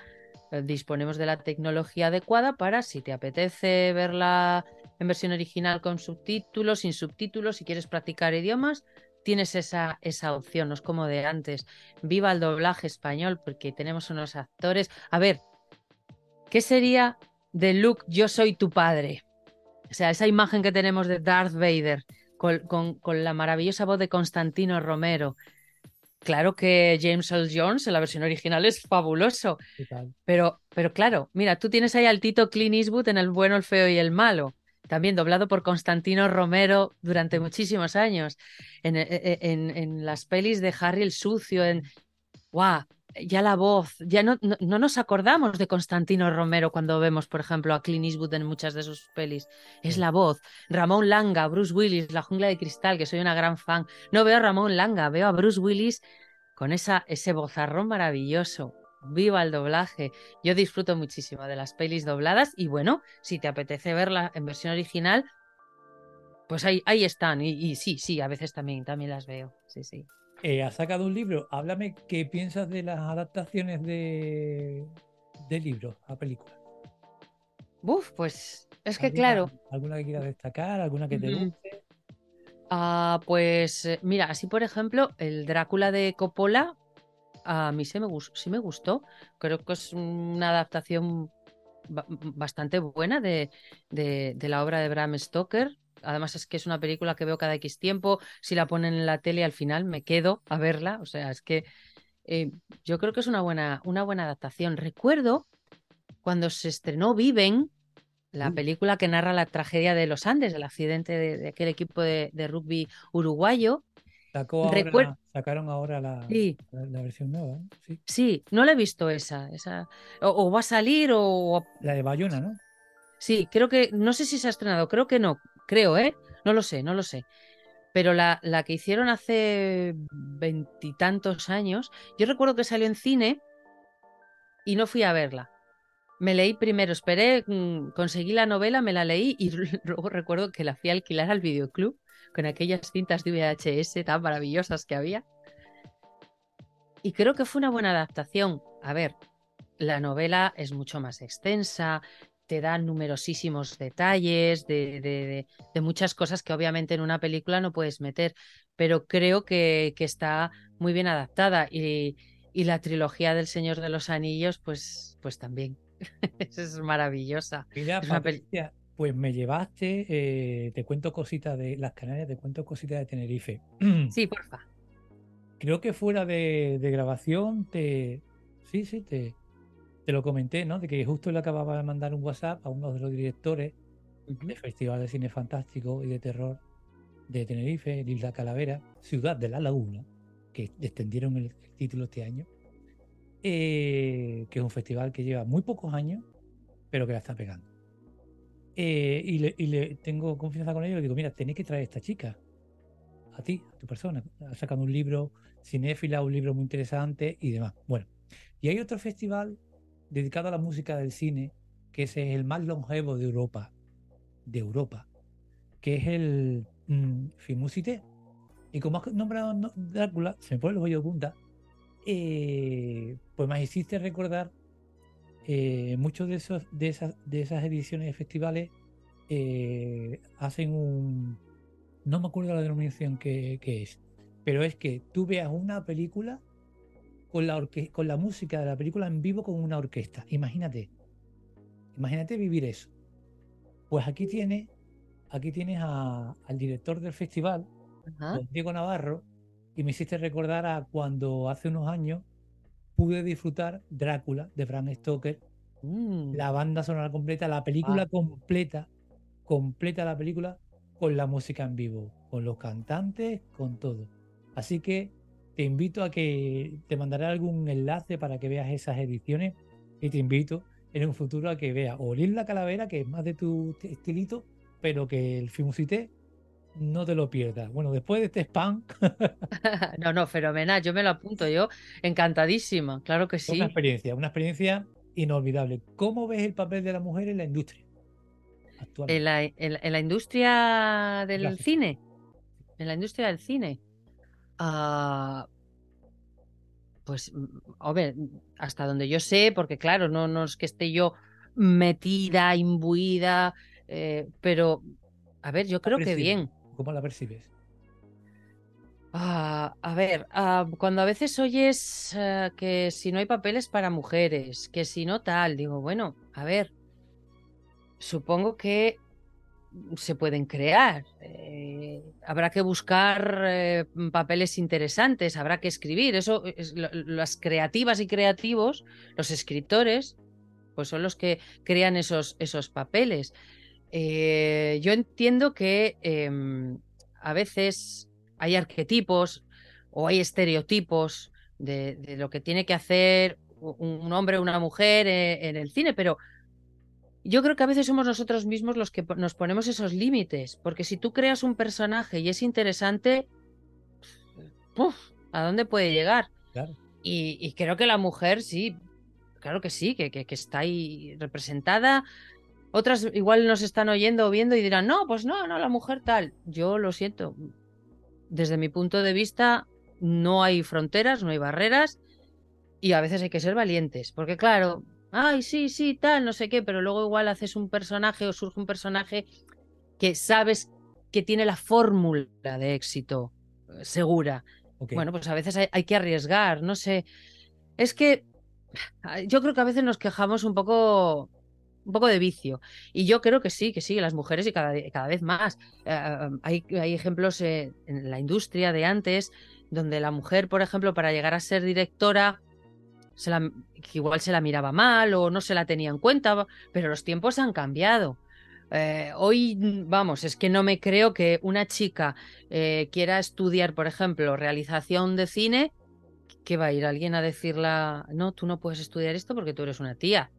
[SPEAKER 2] eh, disponemos de la tecnología adecuada para, si te apetece verla en versión original con subtítulos, sin subtítulos, si quieres practicar idiomas. Tienes esa, esa opción, no es como de antes. Viva el doblaje español, porque tenemos unos actores. A ver, ¿Qué sería de Luke, yo soy tu padre? O sea, esa imagen que tenemos de Darth Vader con, con- con la maravillosa voz de Constantino Romero. Claro que James Earl Jones en la versión original es fabuloso, pero, pero claro, mira, tú tienes ahí al Tito Clint Eastwood en El bueno, el feo y el malo, también doblado por Constantino Romero durante muchísimos años, en, en- en- en las pelis de Harry el Sucio, en... ¡Guau! Ya la voz, ya no, no, no nos acordamos de Constantino Romero cuando vemos, por ejemplo, a Clint Eastwood en muchas de sus pelis. Es la voz. Ramón Langa, Bruce Willis, La jungla de cristal, que soy una gran fan. No veo a Ramón Langa, veo a Bruce Willis con esa, ese bozarrón maravilloso. Viva el doblaje. Yo disfruto muchísimo de las pelis dobladas y bueno, si te apetece verla en versión original, pues ahí, ahí están. Y, y sí, sí, a veces también, también las veo. Sí, sí.
[SPEAKER 1] Eh, has sacado un libro. Háblame qué piensas de las adaptaciones de, de libros a películas.
[SPEAKER 2] Uf, pues es que
[SPEAKER 1] ¿Alguna-
[SPEAKER 2] claro,
[SPEAKER 1] ¿Alguna que quieras destacar? ¿Alguna que te guste?
[SPEAKER 2] ah, pues eh, mira, así por ejemplo, el Drácula de Coppola a mí sí me, sí me gustó. Creo que es una adaptación bastante buena de, de, la obra de Bram Stoker. Además es que es una película que veo cada X tiempo. Si la ponen en la tele al final me quedo a verla. O sea, es que eh, yo creo que es una buena, una buena adaptación. Recuerdo cuando se estrenó Viven, la mm. película que narra la tragedia de los Andes, el accidente de, aquel equipo de, rugby uruguayo.
[SPEAKER 1] Sacaron ahora la, la, versión nueva.
[SPEAKER 2] ¿sí? sí, no la he visto esa. esa o, va a salir o.
[SPEAKER 1] La de Bayona, ¿no?
[SPEAKER 2] Sí, creo que. No sé si se ha estrenado, creo que no. Creo, ¿eh? No lo sé, no lo sé. Pero la, la que hicieron hace veintitantos años, yo recuerdo que salió en cine y no fui a verla me leí primero, esperé, mm, conseguí la novela, me la leí y luego recuerdo que la fui a alquilar al videoclub con aquellas cintas de VHS tan maravillosas que había. Y creo que fue una buena adaptación. A ver, la novela es mucho más extensa, te da numerosísimos detalles de, muchas cosas que obviamente en una película no puedes meter, pero creo que, está muy bien adaptada y, y, la trilogía del Señor de los Anillos, pues, pues también. es maravillosa.
[SPEAKER 1] Mira, pues me llevaste, eh, te cuento cositas de las Canarias, te cuento cositas de Tenerife.
[SPEAKER 2] Sí, porfa.
[SPEAKER 1] Creo que fuera de, grabación te. Sí, sí, te, te lo comenté, ¿no? De que justo le acababa de mandar un WhatsApp a uno de los directores del Festival de Cine Fantástico y de Terror de Tenerife, Isla Calavera, Ciudad de la Laguna, que extendieron el título este año. Eh, que es un festival que lleva muy pocos años, pero que la está pegando. Eh, y, le, tengo confianza con ellos y digo, mira, tenéis que traer a esta chica, a ti, a tu persona. Ha sacado un libro cinéfila, un libro muy interesante y demás. Bueno, y hay otro festival dedicado a la música del cine, que es el más longevo de Europa, de Europa, que es el mm, Fimusite. Y como has nombrado Drácula, se me pone el bollo de punta, eh, pues me hiciste recordar eh, muchos de esos de esas de esas ediciones de festivales eh, hacen un no me acuerdo la denominación que, es pero es que tú veas una película con la con la música de la película en vivo con una orquesta. Imagínate imagínate vivir eso. Pues aquí tienes aquí tienes al director del festival Diego Navarro y me hiciste recordar a cuando hace unos años pude disfrutar Drácula de Bram Stoker, mm. la banda sonora completa, la película completa, completa la película con la música en vivo, con los cantantes, con todo. Así que te invito a que te mandaré algún enlace para que veas esas ediciones y te invito en un futuro a que veas Olir la Calavera, que es más de tu estilito, pero que el Fimusité no te lo pierdas. Bueno, después de este spam.
[SPEAKER 2] no, no, fenomenal. Yo me lo apunto, yo encantadísima, claro que sí.
[SPEAKER 1] Una experiencia, una experiencia inolvidable. ¿Cómo ves el papel de la mujer en la industria?
[SPEAKER 2] En la, en, la, industria del cine. En la industria del cine. Ah, pues, mm, a ver, hasta donde yo sé, porque claro, no, no es que esté yo metida, imbuida, eh, pero a ver, yo creo que bien.
[SPEAKER 1] ¿Cómo la percibes?
[SPEAKER 2] Ah, a ver, ah, cuando a veces oyes eh, que si no hay papeles para mujeres, que si no tal, digo, bueno, a ver, supongo que se pueden crear. Eh, habrá que buscar eh, papeles interesantes, habrá que escribir. Eso, las creativas y creativos, los escritores, pues son los que crean esos, esos papeles. Yo entiendo que em, a veces hay arquetipos o hay estereotipos de, lo que tiene que hacer un hombre o una mujer eh, en, el cine, pero yo creo que a veces somos nosotros mismos los que nos ponemos esos límites, porque si tú creas un personaje y es interesante, ¿a dónde puede llegar? Y, creo que la mujer sí, claro que sí, que, que, está ahí representada otras igual nos están oyendo o viendo y dirán, no, pues no, no, la mujer tal. Yo lo siento. Desde mi punto de vista, no hay fronteras, no hay barreras y a veces hay que ser valientes. Porque claro, ay, sí, sí, tal, no sé qué, pero luego igual haces un personaje o surge un personaje que sabes que tiene la fórmula de éxito eh, segura. Bueno, pues a veces hay, que arriesgar, no sé. Es que yo creo que a veces nos quejamos un poco un poco de vicio. Y yo creo que sí, que sí, las mujeres y cada, cada vez más. Eh, hay, hay, ejemplos en la industria de antes donde la mujer, por ejemplo, para llegar a ser directora, se la, igual se la miraba mal o no se la tenía en cuenta, pero los tiempos han cambiado. Eh, hoy, vamos, es que no me creo que una chica eh, quiera estudiar, por ejemplo, realización de cine, que va a ir alguien a decirla, no, tú no puedes estudiar esto porque tú eres una tía.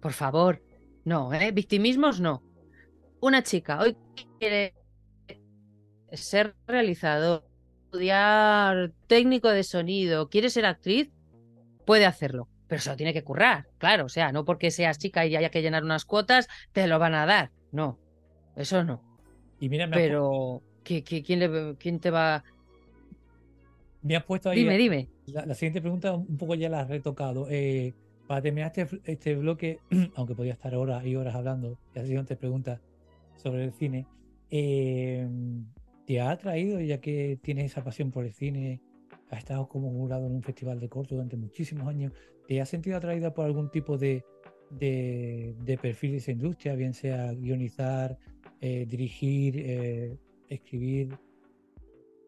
[SPEAKER 2] Por favor, no, ¿eh? Victimismos no. Una chica hoy quiere ser realizador, estudiar técnico de sonido, quiere ser actriz, puede hacerlo, pero se lo tiene que currar, claro, o sea, no porque seas chica y haya que llenar unas cuotas, te lo van a dar, no, eso no.
[SPEAKER 1] Y mira,
[SPEAKER 2] pero, quién, ¿quién te va...?
[SPEAKER 1] Me has puesto ahí...
[SPEAKER 2] Dime, dime.
[SPEAKER 1] La, siguiente pregunta un poco ya la has retocado. Eh, para terminar este, este bloque, aunque podía estar horas y horas hablando, la siguiente pregunta sobre el cine, eh, ¿te ha atraído, ya que tienes esa pasión por el cine, has estado como jurado en un festival de corto durante muchísimos años, ¿te has sentido atraída por algún tipo de, de, perfil de esa industria, bien sea guionizar, eh, dirigir, eh, escribir?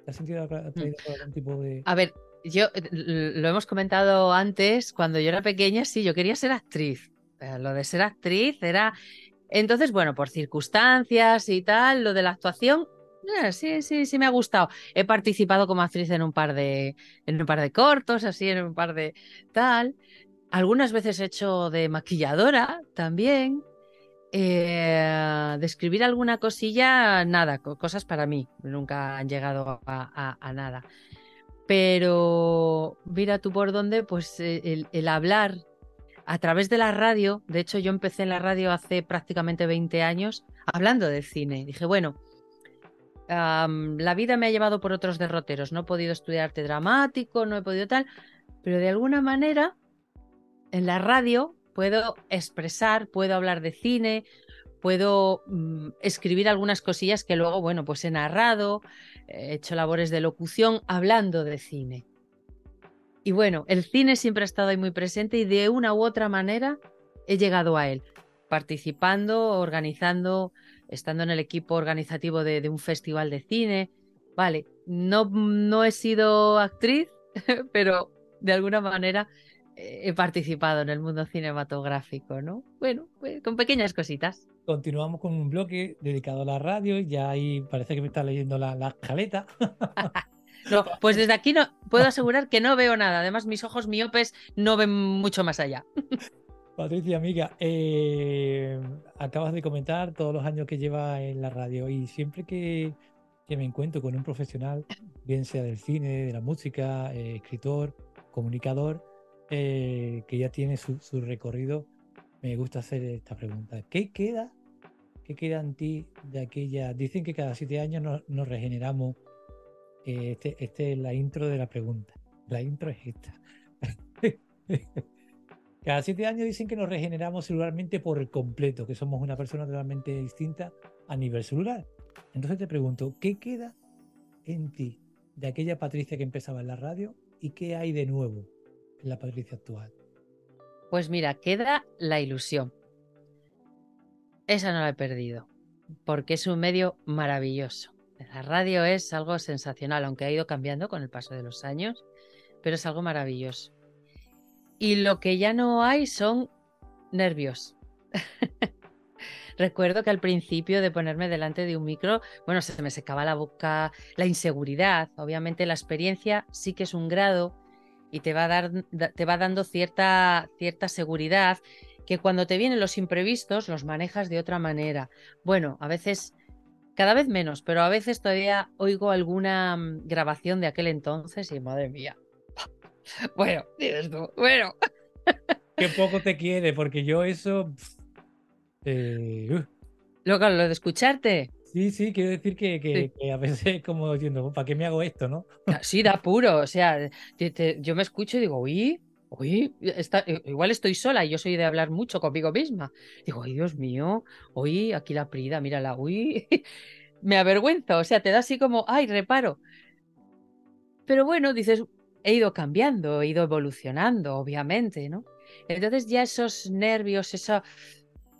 [SPEAKER 1] ¿Te has sentido mm. atraída por algún tipo de...?
[SPEAKER 2] A ver, yo lo hemos comentado antes, cuando yo era pequeña, sí, yo quería ser actriz. Lo de ser actriz era... Entonces, bueno, por circunstancias y tal, lo de la actuación eh, sí, sí, sí me ha gustado. He participado como actriz en un par de, en un par de cortos, así, en un par de tal. Algunas veces he hecho de maquilladora también. Eh, de escribir alguna cosilla, nada, cosas para mí. Nunca han llegado a, nada. Pero mira tú por dónde, pues eh, el, el, hablar a través de la radio, de hecho yo empecé en la radio hace prácticamente 20 años hablando de cine. Dije, bueno, la vida me ha llevado por otros derroteros. No he podido estudiar arte dramático, no he podido tal, pero de alguna manera en la radio puedo expresar, puedo hablar de cine, puedo mm, escribir algunas cosillas que luego, bueno, pues he narrado, he hecho labores de locución hablando de cine. Y bueno, el cine siempre ha estado ahí muy presente y de una u otra manera he llegado a él, participando, organizando estando en el equipo organizativo de, un festival de cine. Vale, no, no he sido actriz, pero de alguna manera he participado en el mundo cinematográfico, ¿no? Bueno, pues, con pequeñas cositas.
[SPEAKER 1] Continuamos con un bloque dedicado a la radio, ya ahí parece que me está leyendo la, la.
[SPEAKER 2] No, pues desde aquí no puedo asegurar que no veo nada. Además, mis ojos miopes no ven mucho más allá.
[SPEAKER 1] Patricia, amiga, eh, acabas de comentar todos los años que lleva en la radio y siempre que, me encuentro con un profesional, bien sea del cine, de la música, eh, escritor, comunicador, eh, que ya tiene su, recorrido, me gusta hacer esta pregunta. ¿Qué queda? ¿Qué queda en ti de aquella? Dicen que cada siete años nos, regeneramos. este, este es la intro de la pregunta. La intro es esta. Cada siete años dicen que nos regeneramos celularmente por completo, que somos una persona totalmente distinta a nivel celular. Entonces te pregunto, ¿qué queda en ti de aquella Patricia que empezaba en la radio y qué hay de nuevo la Patricia actual?
[SPEAKER 2] Pues mira, queda la ilusión. Esa no la he perdido, porque es un medio maravilloso. La radio es algo sensacional, aunque ha ido cambiando con el paso de los años, pero es algo maravilloso. Y lo que ya no hay son nervios. Recuerdo que al principio de ponerme delante de un micro, bueno, se me secaba la boca, la inseguridad. Obviamente la experiencia sí que es un grado y te va, a dar, te va dando cierta, cierta seguridad que cuando te vienen los imprevistos los manejas de otra manera. Bueno, a veces, cada vez menos, pero a veces todavía oigo alguna mm, grabación de aquel entonces y madre mía, bueno, dices tú, bueno.
[SPEAKER 1] Qué poco te quiere, porque yo eso.
[SPEAKER 2] Eh, uh. lo, de escucharte.
[SPEAKER 1] Sí, sí, quiero decir que, a veces como diciendo, ¿para qué me hago esto, no?
[SPEAKER 2] Ah, sí, da puro. O sea, yo me escucho y digo, uy, uy, igual estoy sola y yo soy de hablar mucho conmigo misma. Digo, ay, Dios mío, uy, aquí la prida, mírala, uy. me avergüenza, o sea, te da así como, ay, reparo pero bueno, dices, he ido cambiando, he ido evolucionando, obviamente, ¿no? Entonces ya esos nervios, esa,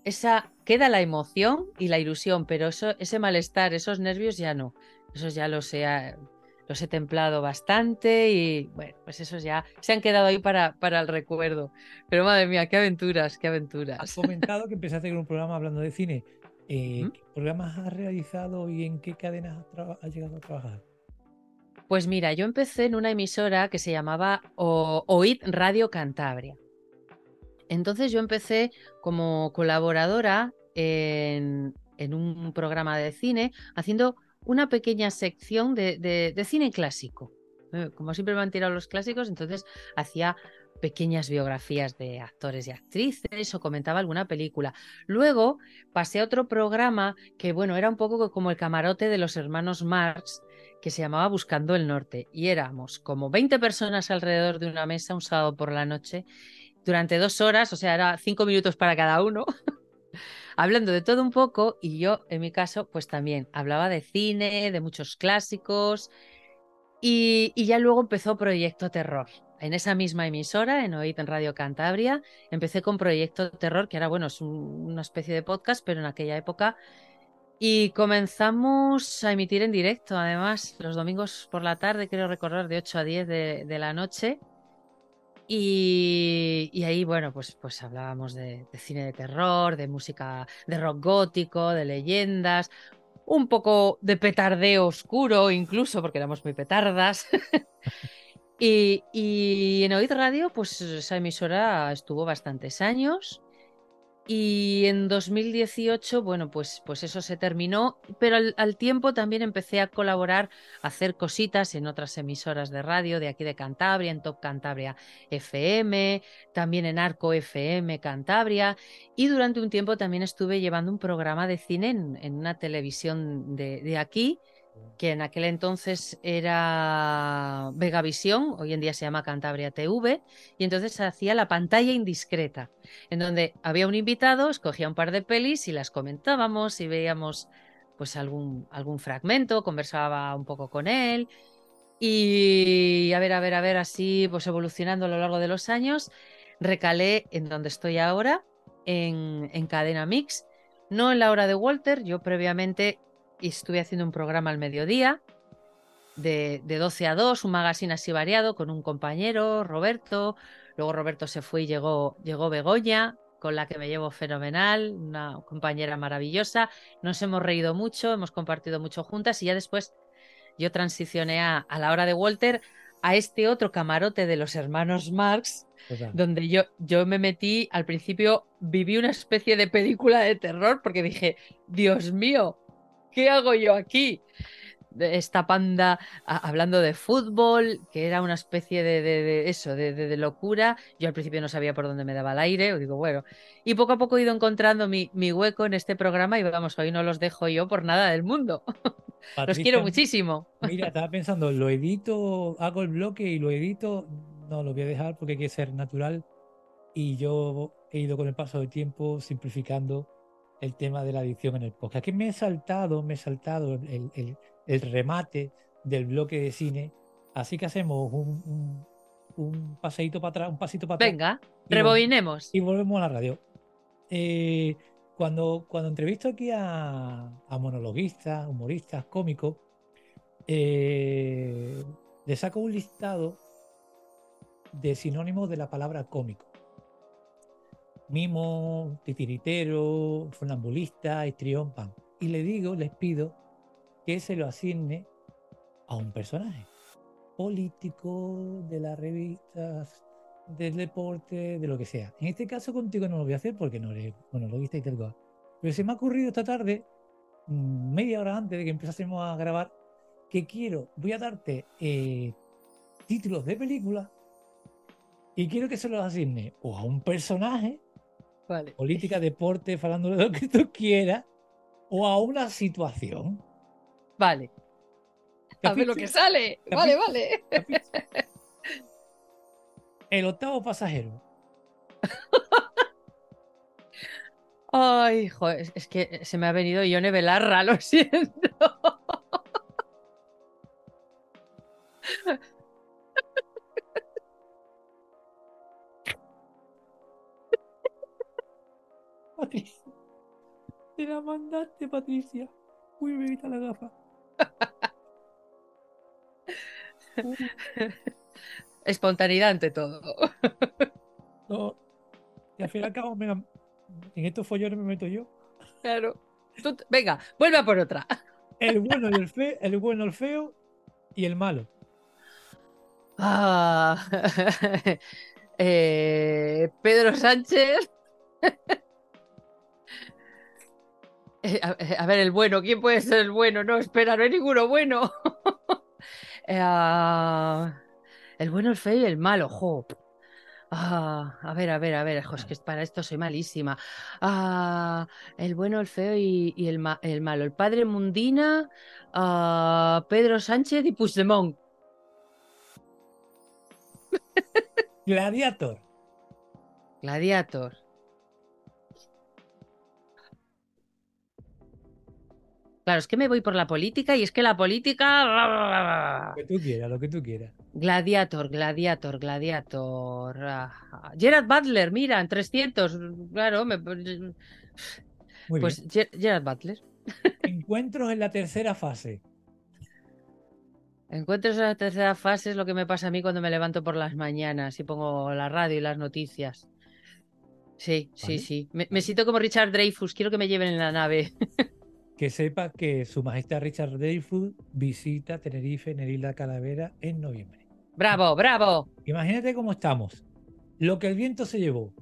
[SPEAKER 2] esa queda la emoción y la ilusión, pero eso, ese malestar, esos nervios ya no. Esos ya los he, los he templado bastante y bueno, pues esos ya se han quedado ahí para, para el recuerdo. Pero madre mía, qué aventuras, qué aventuras.
[SPEAKER 1] Has comentado que empezaste con un programa hablando de cine. Eh, ¿Qué programas has realizado y en qué cadenas has, llegado a trabajar?
[SPEAKER 2] Pues mira, yo empecé en una emisora que se llamaba OID Radio Cantabria. Entonces yo empecé como colaboradora en, un programa de cine haciendo una pequeña sección de, cine clásico. Eh, como siempre me han tirado los clásicos, entonces hacía pequeñas biografías de actores y actrices o comentaba alguna película. Luego pasé a otro programa que, bueno, era un poco como el camarote de los hermanos Marx, que se llamaba Buscando el Norte. Y éramos como 20 personas alrededor de una mesa un sábado por la noche durante dos horas, o sea, era cinco minutos para cada uno, hablando de todo un poco y yo, en mi caso, pues también hablaba de cine, de muchos clásicos y, ya luego empezó Proyecto Terror. En esa misma emisora, en OIT en Radio Cantabria, empecé con Proyecto Terror, que ahora, bueno, es una especie de podcast, pero en aquella época y comenzamos a emitir en directo, además, los domingos por la tarde, quiero recordar, de 8 a 10 de la noche. Y, ahí, bueno, pues, pues hablábamos de, cine de terror, de música, de rock gótico, de leyendas, un poco de petardeo oscuro incluso, porque éramos muy petardas. y, y en Oíd Radio, pues esa emisora estuvo bastantes años. Y en 2018, bueno, pues, pues eso se terminó, pero al, tiempo también empecé a colaborar, a hacer cositas en otras emisoras de radio de aquí de Cantabria, en Top Cantabria FM, también en Arco FM Cantabria, y durante un tiempo también estuve llevando un programa de cine en, una televisión de, de aquí, que en aquel entonces era Vegavisión, hoy en día se llama Cantabria TV, y entonces se hacía la pantalla indiscreta, en donde había un invitado, escogía un par de pelis y las comentábamos y veíamos pues algún, algún fragmento, conversaba un poco con él y a ver, a ver, a ver, así pues evolucionando a lo largo de los años, recalé en donde estoy ahora, en, en Cadena Mix, no en la hora de Walter, yo previamente y estuve haciendo un programa al mediodía de, de 12 a 2, un magazine así variado con un compañero, Roberto. Luego Roberto se fue y llegó, llegó Begoña, con la que me llevo fenomenal, una compañera maravillosa. Nos hemos reído mucho, hemos compartido mucho juntas y ya después yo transicioné a, a la hora de Walter a este otro camarote de los hermanos Marx, donde yo, yo me metí, al principio viví una especie de película de terror porque dije, Dios mío, ¿qué hago yo aquí? Esta panda hablando de fútbol, que era una especie de, eso, de, locura. Yo al principio no sabía por dónde me daba el aire, o digo, bueno. Y poco a poco he ido encontrando mi, hueco en este programa y vamos, hoy no los dejo yo por nada del mundo. los quiero muchísimo.
[SPEAKER 1] Mira, estaba pensando, lo edito, hago el bloque y lo edito. No, lo voy a dejar porque hay que ser natural. Y yo he ido con el paso del tiempo simplificando el tema de la edición en el podcast. Aquí me he saltado, me he saltado el, remate del bloque de cine, así que hacemos un, un, paseíto para atrás, un pasito para atrás.
[SPEAKER 2] Venga, rebobinemos.
[SPEAKER 1] Y volvemos a la radio. Eh, cuando, cuando entrevisto aquí a, monologuistas, humoristas, cómicos, eh, le saco un listado de sinónimos de la palabra cómico mimo, titiritero, funambulista, histrión, pan. Y le digo, les pido que se lo asigne a un personaje político, de las revistas, del deporte, de lo que sea. En este caso contigo no lo voy a hacer porque no eres monologuista y tal cual. Pero se me ha ocurrido esta tarde, mm, media hora antes de que empezásemos a grabar, que quiero, voy a darte eh, títulos de películas y quiero que se los asigne o a un personaje política, deporte, hablando de lo que tú quieras, o a una situación.
[SPEAKER 2] Vale. A ver lo que sale. Vale, vale.
[SPEAKER 1] El octavo pasajero.
[SPEAKER 2] Ay, joder, es que se me ha venido Ione Belarra, lo siento.
[SPEAKER 1] La mandaste, Patricia? Uy, me quita la gafa.
[SPEAKER 2] Espontaneidad ante todo.
[SPEAKER 1] No. Y al fin y al cabo, en estos follones me meto yo.
[SPEAKER 2] Claro. Tú venga, vuelve a por otra.
[SPEAKER 1] El bueno y el feo, el bueno, el feo y el malo.
[SPEAKER 2] Ah, eh, Pedro Sánchez. Eh, a, eh, a ver, el bueno, ¿quién puede ser el bueno? No, espera, no hay ninguno bueno. Eh, ah, el bueno, el feo y el malo, jo. Ah, a ver, a ver, a ver, jo, es que para esto soy malísima. Ah, el bueno, el feo y, y el, ma- el malo. El padre Mundina, ah, Pedro Sánchez y Puigdemont.
[SPEAKER 1] Gladiator.
[SPEAKER 2] Gladiator. Claro, es que me voy por la política y es que la política.
[SPEAKER 1] Lo que tú quieras, lo que tú quieras.
[SPEAKER 2] Gladiator, Gladiator, Gladiator. Ah, Gerard Butler, mira, en 300. Claro, me-
[SPEAKER 1] Muy
[SPEAKER 2] pues
[SPEAKER 1] bien.
[SPEAKER 2] Gerard Butler.
[SPEAKER 1] Encuentros en la tercera fase.
[SPEAKER 2] Encuentros en la tercera fase es lo que me pasa a mí cuando me levanto por las mañanas y pongo la radio y las noticias. Sí, sí, sí. Me, me siento como Richard Dreyfus, quiero que me lleven en la nave.
[SPEAKER 1] Que sepa que su majestad Richard Dreyfus visita Tenerife en el Isla Calavera en noviembre.
[SPEAKER 2] ¡Bravo, bravo!
[SPEAKER 1] Imagínate cómo estamos. Lo que el viento se llevó.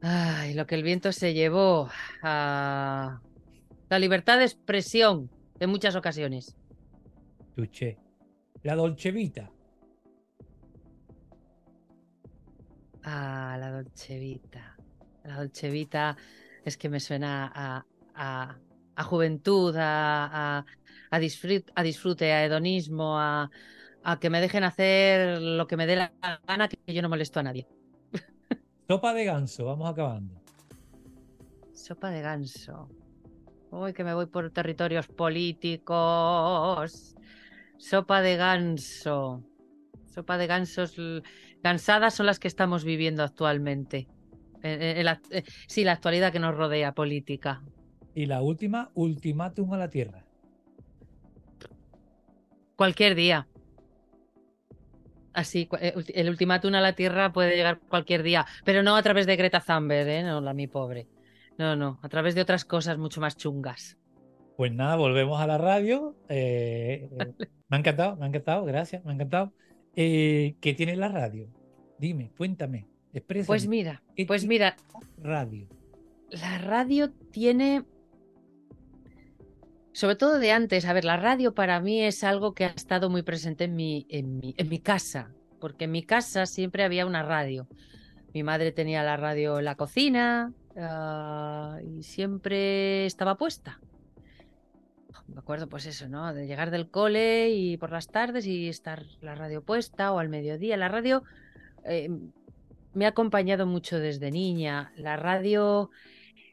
[SPEAKER 2] Ay, lo que el viento se llevó a la libertad de expresión en muchas ocasiones.
[SPEAKER 1] Tuché. La Dolce Vita.
[SPEAKER 2] Ah, la Dolce Vita. La Dolce Vita es que me suena a, a- a juventud, a, a, a disfrut- a disfrute, a hedonismo, a, que me dejen hacer lo que me dé la gana, que yo no molesto a nadie.
[SPEAKER 1] Sopa de ganso. Vamos acabando.
[SPEAKER 2] Sopa de ganso. Uy, que me voy por territorios políticos. Sopa de ganso. Sopa de gansos. Cansadas son las que estamos viviendo actualmente. En la- eh, sí, la actualidad que nos rodea política.
[SPEAKER 1] Y la última, ultimátum a la Tierra.
[SPEAKER 2] Cualquier día. Así, eh, el ultimátum a la Tierra puede llegar cualquier día, pero no a través de Greta Thunberg, ¿eh? No, la mi pobre. No, no, a través de otras cosas mucho más chungas.
[SPEAKER 1] Pues nada, volvemos a la radio. Eh, eh, me ha encantado, me ha encantado, gracias, me ha encantado. Eh, ¿Qué tiene la radio? Dime, cuéntame,
[SPEAKER 2] Pues mira,
[SPEAKER 1] ¿Qué
[SPEAKER 2] pues mira,
[SPEAKER 1] la radio?
[SPEAKER 2] la radio tiene, sobre todo de antes, a ver, la radio para mí es algo que ha estado muy presente en mi, en mi, en mi casa, porque en mi casa siempre había una radio. Mi madre tenía la radio en la cocina ah, y siempre estaba puesta. Me acuerdo, pues eso, ¿no? De llegar del cole y por las tardes y estar la radio puesta o al mediodía. La radio eh, me ha acompañado mucho desde niña. La radio,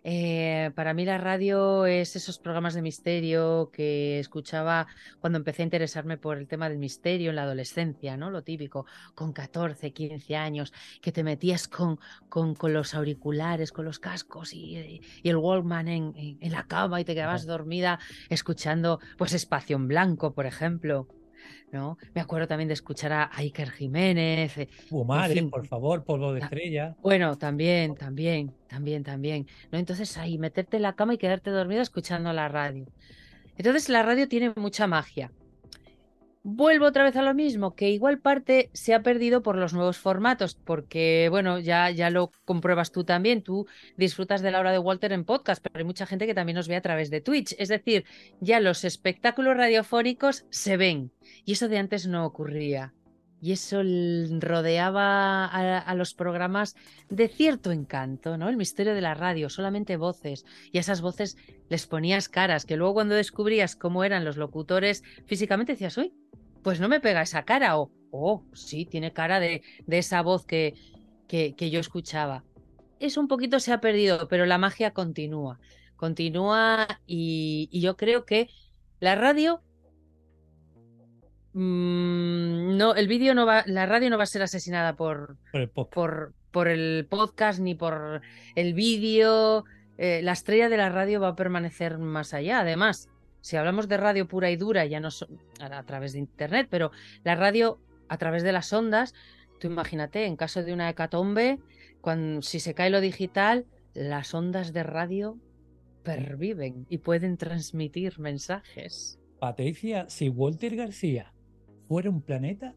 [SPEAKER 2] eh, para mí la radio es esos programas de misterio que escuchaba cuando empecé a interesarme por el tema del misterio en la adolescencia, ¿no? Lo típico, con 14, 15 años, que te metías con, con, con los auriculares, con los cascos y, y el Walkman en, en- en la cama y te quedabas dormida escuchando, pues, Espacio en Blanco, por ejemplo. ¿No? Me acuerdo también de escuchar a Iker Jiménez, eh,
[SPEAKER 1] Fumares,
[SPEAKER 2] fin.
[SPEAKER 1] por favor, polvo de
[SPEAKER 2] La-
[SPEAKER 1] estrella.
[SPEAKER 2] bueno, también, también, también, también. ¿no? Entonces ahí, meterte en la cama y quedarte dormida escuchando la radio. Entonces la radio tiene mucha magia. Vuelvo otra vez a lo mismo, que igual parte se ha perdido por los nuevos formatos, porque bueno, ya, ya lo compruebas tú también, tú disfrutas de la hora de Walter en podcast, pero hay mucha gente que también nos ve a través de Twitch, es decir, ya los espectáculos radiofónicos se ven, y eso de antes no ocurría. Y eso rodeaba a, los programas de cierto encanto, ¿no? El misterio de la radio, solamente voces. Y a esas voces les ponías caras, que luego cuando descubrías cómo eran los locutores físicamente decías, uy, pues no me pega esa cara. O, oh, sí, tiene cara de, esa voz que, que, yo escuchaba. Eso un poquito se ha perdido, pero la magia continúa. Continúa y yo creo que la radio Mm, no, el vídeo no va, la radio no va a ser asesinada por,
[SPEAKER 1] Por el podcast.
[SPEAKER 2] por, por el podcast ni por el vídeo. eh, la estrella de la radio va a permanecer más allá. Además, si hablamos de radio pura y dura, ya no a través de internet, pero la radio a través de las ondas, tú imagínate, en caso de una hecatombe, cuando, si se cae lo digital, las ondas de radio perviven y pueden transmitir mensajes.
[SPEAKER 1] Patricia, si Walter García fuera un planeta,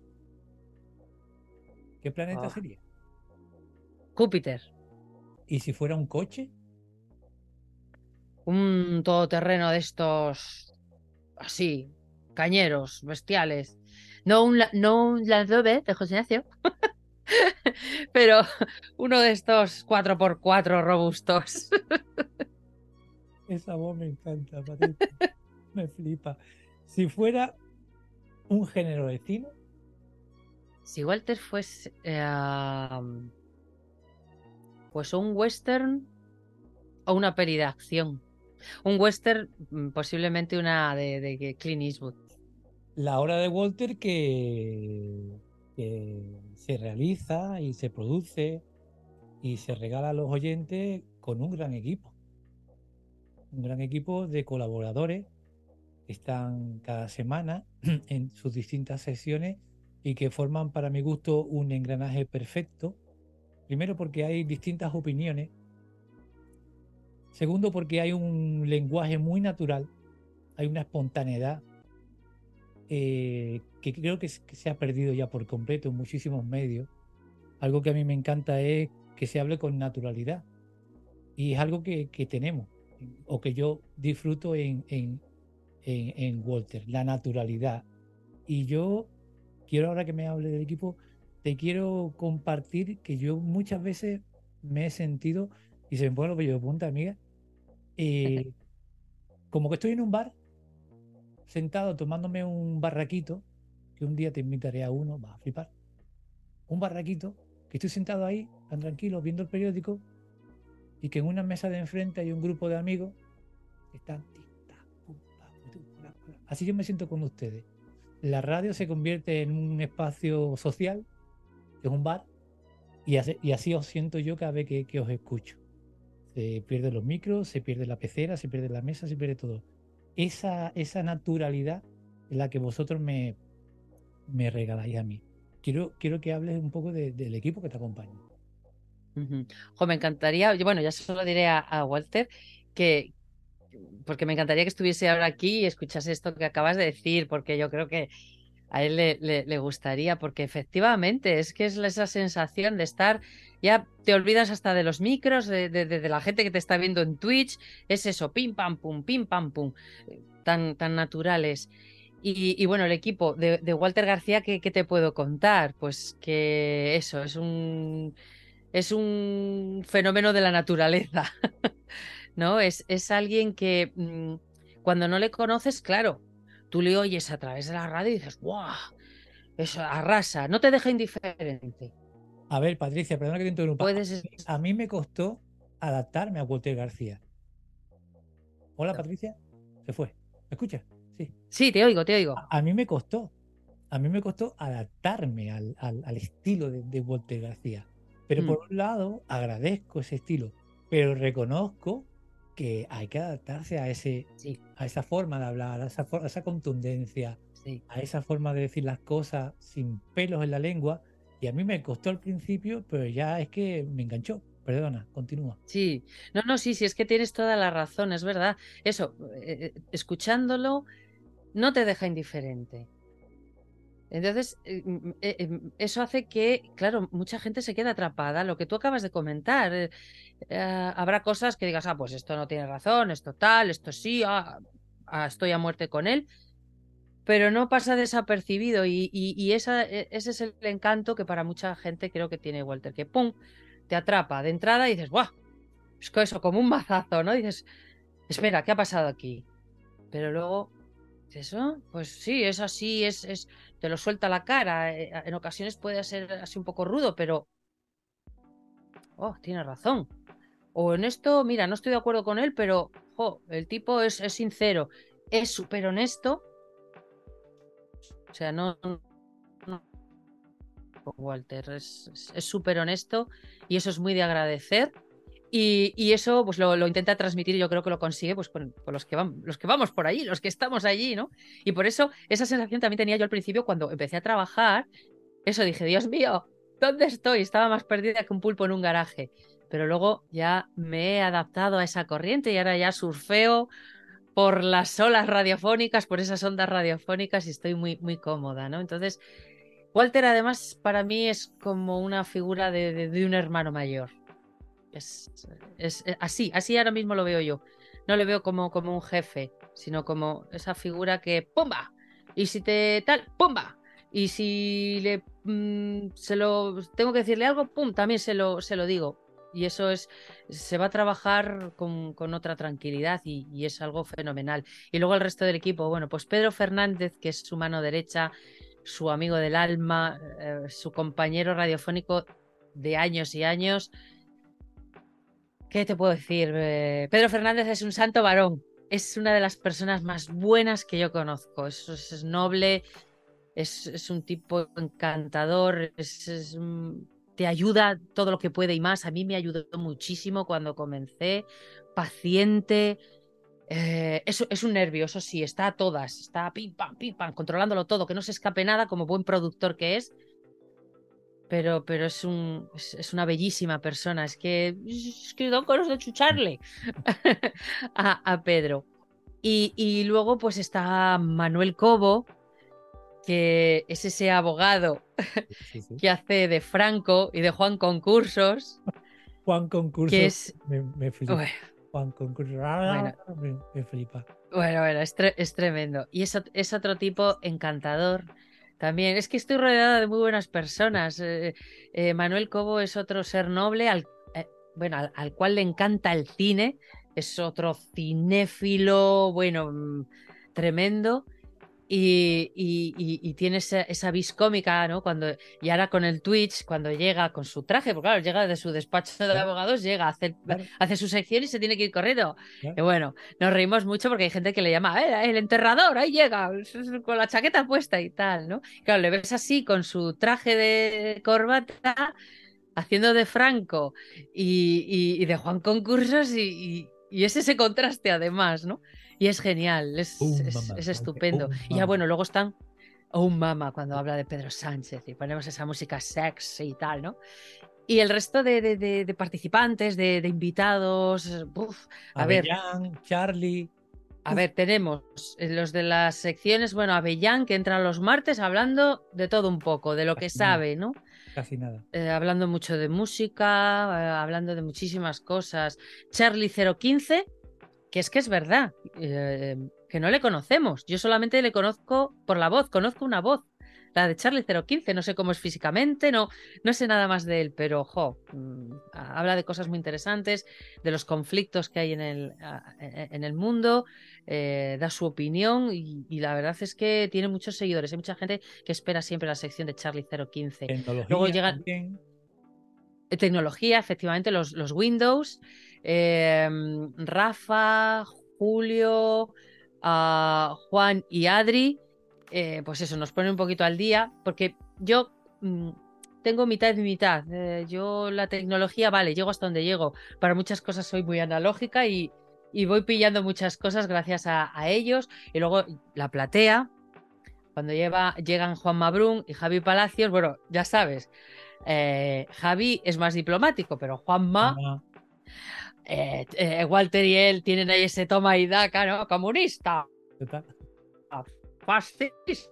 [SPEAKER 1] ¿qué planeta
[SPEAKER 2] Ah.
[SPEAKER 1] sería?
[SPEAKER 2] Júpiter,
[SPEAKER 1] ¿Y si fuera un coche?
[SPEAKER 2] un todoterreno de estos así, cañeros, bestiales. No un, no un Land Rover de José Ignacio, pero uno de estos 4x4 robustos.
[SPEAKER 1] Esa voz me encanta, Patricia. me flipa. Si fuera un género de cine,
[SPEAKER 2] Si Walter fuese eh, am, pues un western o una peli de acción. Un western, mm, posiblemente una de, de Clint Eastwood.
[SPEAKER 1] la hora de Walter que, que se realiza y se produce y se regala a los oyentes con un gran equipo. Un gran equipo de colaboradores están cada semana en sus distintas sesiones y que forman para mi gusto un engranaje perfecto. Primero porque hay distintas opiniones. Segundo porque hay un lenguaje muy natural, hay una espontaneidad eh, que creo que, se ha perdido ya por completo en muchísimos medios. Algo que a mí me encanta es que se hable con naturalidad. Y es algo que, que tenemos, o que yo disfruto en, en- en Walter, la naturalidad. Y yo quiero ahora que me hable del equipo, te quiero compartir que yo muchas veces me he sentido, y se me pone los de punta, amiga, eh, como que estoy en un bar sentado tomándome un barraquito, que un día te invitaré a uno, vas a flipar. Un barraquito, que estoy sentado ahí, tan tranquilo, viendo el periódico, y que en una mesa de enfrente hay un grupo de amigos que están. tic, Así yo me siento con ustedes. La radio se convierte en un espacio social, que es un bar, y así, os siento yo cada vez que, os escucho. Se pierden los micros, se pierde la pecera, se pierde la mesa, se pierde todo esa, esa naturalidad es la que vosotros me, me regaláis a mí. Quiero, quiero que hables un poco de- del equipo que te acompaña.
[SPEAKER 2] Jo, me encantaría, bueno, ya se lo diré a, a Walter, que porque me encantaría que estuviese ahora aquí y escuchase esto que acabas de decir, porque yo creo que a él le, gustaría, porque efectivamente es que es esa sensación de estar, ya te olvidas hasta de los micros, de, la gente que te está viendo en Twitch, es eso, pim pam pum, pim pam pum, tan, tan naturales. Y, bueno, el equipo de, de Walter García, ¿qué, qué te puedo contar? Pues que eso, es un, es un fenómeno de la naturaleza, ¿no? Es, es alguien que mm, cuando no le conoces, claro, tú le oyes a través de la radio y dices, ¡guau! Eso arrasa, no te deja indiferente.
[SPEAKER 1] A ver, Patricia, perdona que te interrumpa.
[SPEAKER 2] Puedes.
[SPEAKER 1] A mí me costó adaptarme a Walter García. Hola, Patricia. Se fue. ¿Me escuchas? Sí.
[SPEAKER 2] Sí, te oigo, te oigo.
[SPEAKER 1] A, a mí me costó. A mí me costó adaptarme al, al- al estilo de, de Walter García. Pero
[SPEAKER 2] Mm.
[SPEAKER 1] por un lado, agradezco ese estilo, pero reconozco que hay que adaptarse a, ese,
[SPEAKER 2] Sí,
[SPEAKER 1] a esa forma de hablar, a esa, a esa contundencia,
[SPEAKER 2] sí.
[SPEAKER 1] a esa forma de decir las cosas sin pelos en la lengua. Y a mí me costó al principio, pero ya es que me enganchó. Perdona, continúa.
[SPEAKER 2] Sí, no, no, sí, sí, es que tienes toda la razón, es verdad. Eso, eh, eh, escuchándolo, no te deja indiferente. Entonces, eh, mm, eh, eh, eso hace que, claro, mucha gente se queda atrapada. Lo que tú acabas de comentar, eh, habrá cosas que digas, ah, pues esto no tiene razón, esto tal, esto sí, ah, ah, estoy a muerte con él, pero no pasa desapercibido y, esa, e- ese es el encanto que para mucha gente creo que tiene Walter, que pum, te atrapa de entrada y dices, ¡guau! Es como un mazazo, ¿no? dices, espera, ¿qué ha pasado aquí? Pero luego, ¿eso? Pues sí, es así, es, es, te lo suelta la cara. eh, En ocasiones puede ser así un poco rudo, pero. Oh, tiene razón. O en esto, mira, no estoy de acuerdo con él, pero jo, el tipo es, es sincero, es súper honesto. O sea, no. no- Walter es súper honesto y eso es muy de agradecer. Y, eso pues lo, intenta transmitir y yo creo que lo consigue pues con, los, que van, los que vamos por allí, los que estamos allí, ¿no? Y por eso esa sensación también tenía yo al principio cuando empecé a trabajar. Eso dije, Dios mío, ¿dónde estoy? Estaba más perdida que un pulpo en un garaje. Pero luego ya me he adaptado a esa corriente y ahora ya surfeo por las olas radiofónicas, por esas ondas radiofónicas y estoy muy, muy cómoda, ¿no? Entonces, Walter además para mí es como una figura de un hermano mayor es, eh, así, así ahora mismo lo veo yo. No le veo como, como un jefe, sino como esa figura que ¡pumba! Y si te tal, ¡pumba! Y si le mm, se lo tengo que decirle algo, ¡pum! También se lo, se lo digo. Y eso es, se va a trabajar con, con otra tranquilidad y, y, es algo fenomenal. Y luego el resto del equipo, bueno, pues Pedro Fernández, que es su mano derecha, su amigo del alma, eh, su compañero radiofónico de años y años, ¿Qué te puedo decir? Eh, Pedro Fernández es un santo varón. Es una de las personas más buenas que yo conozco. Es, noble, es, un tipo encantador, te ayuda todo lo que puede y más. A mí me ayudó muchísimo cuando comencé. Paciente. Eh, es, es, un nervioso, sí, está a todas, está pim, pam, pim, pam, controlándolo todo, que no se escape nada como buen productor que es pero, pero es, un, es, una bellísima persona. Es que, es que no conozco de chucharle a, a, Pedro. Y, y, luego pues está Manuel Cobo, que es ese abogado que hace de Franco y de Juan Concursos.
[SPEAKER 1] Juan Concursos. Que es... me, flipa. Juan Concursos. Ah, me, flipa.
[SPEAKER 2] Bueno, bueno, es, es tremendo. Y es, es otro tipo encantador también, es que estoy rodeada de muy buenas personas. Eh, eh, Manuel Cobo es otro ser noble, al, eh, bueno, al, cual le encanta el cine, es otro cinéfilo, bueno, mm, tremendo y, y, tiene esa, esa, vis cómica, ¿no? Cuando, y ahora con el Twitch, cuando llega con su traje, porque claro, llega de su despacho de abogados, llega, a hacer, hace su sección y se tiene que ir corriendo. Y bueno, nos reímos mucho porque hay gente que le llama, eh, el enterrador, ahí llega, con la chaqueta puesta y tal, ¿no? Claro, le ves así con su traje de corbata, haciendo de Franco y, y de Juan Concursos y, y es ese contraste además, ¿no? Y es genial, es, es, estupendo. y ya bueno, luego están Oh Mama cuando habla de Pedro Sánchez y ponemos esa música sexy y tal, ¿no? Y el resto de, de, participantes, de, invitados, a ver.
[SPEAKER 1] Charlie.
[SPEAKER 2] A ver, tenemos los de las secciones, bueno, Avellán, que entra los martes hablando de todo un poco, de lo que sabe, ¿no?
[SPEAKER 1] Casi nada.
[SPEAKER 2] Eh, hablando mucho de música, eh, hablando de muchísimas cosas. Charlie 015, que es que es verdad, eh, que no le conocemos. Yo solamente le conozco por la voz, conozco una voz, la de Charlie 015, no sé cómo es físicamente, no, no sé nada más de él, pero ojo, mm, habla de cosas muy interesantes, de los conflictos que hay en el, e, en el mundo, eh, da su opinión y, la verdad es que tiene muchos seguidores, hay mucha gente que espera siempre la sección de Charlie 015.
[SPEAKER 1] Tecnología Luego llegan...
[SPEAKER 2] Tecnología, efectivamente, los, los Windows. Em, Rafa, Julio, ah, Juan y Adri, eh, pues eso, nos pone un poquito al día, porque yo mm, tengo mitad y mitad. Eh, yo la tecnología, vale, llego hasta donde llego. Para muchas cosas soy muy analógica y, voy pillando muchas cosas gracias a, ellos. Y luego la platea, cuando llegan Juan Mabrún y Javi Palacios, bueno, ya sabes, eh, Javi es más diplomático, pero Juanma eh, eh, Walter y él tienen ahí ese toma y daca, ¿no? Comunista. Ah, fascista.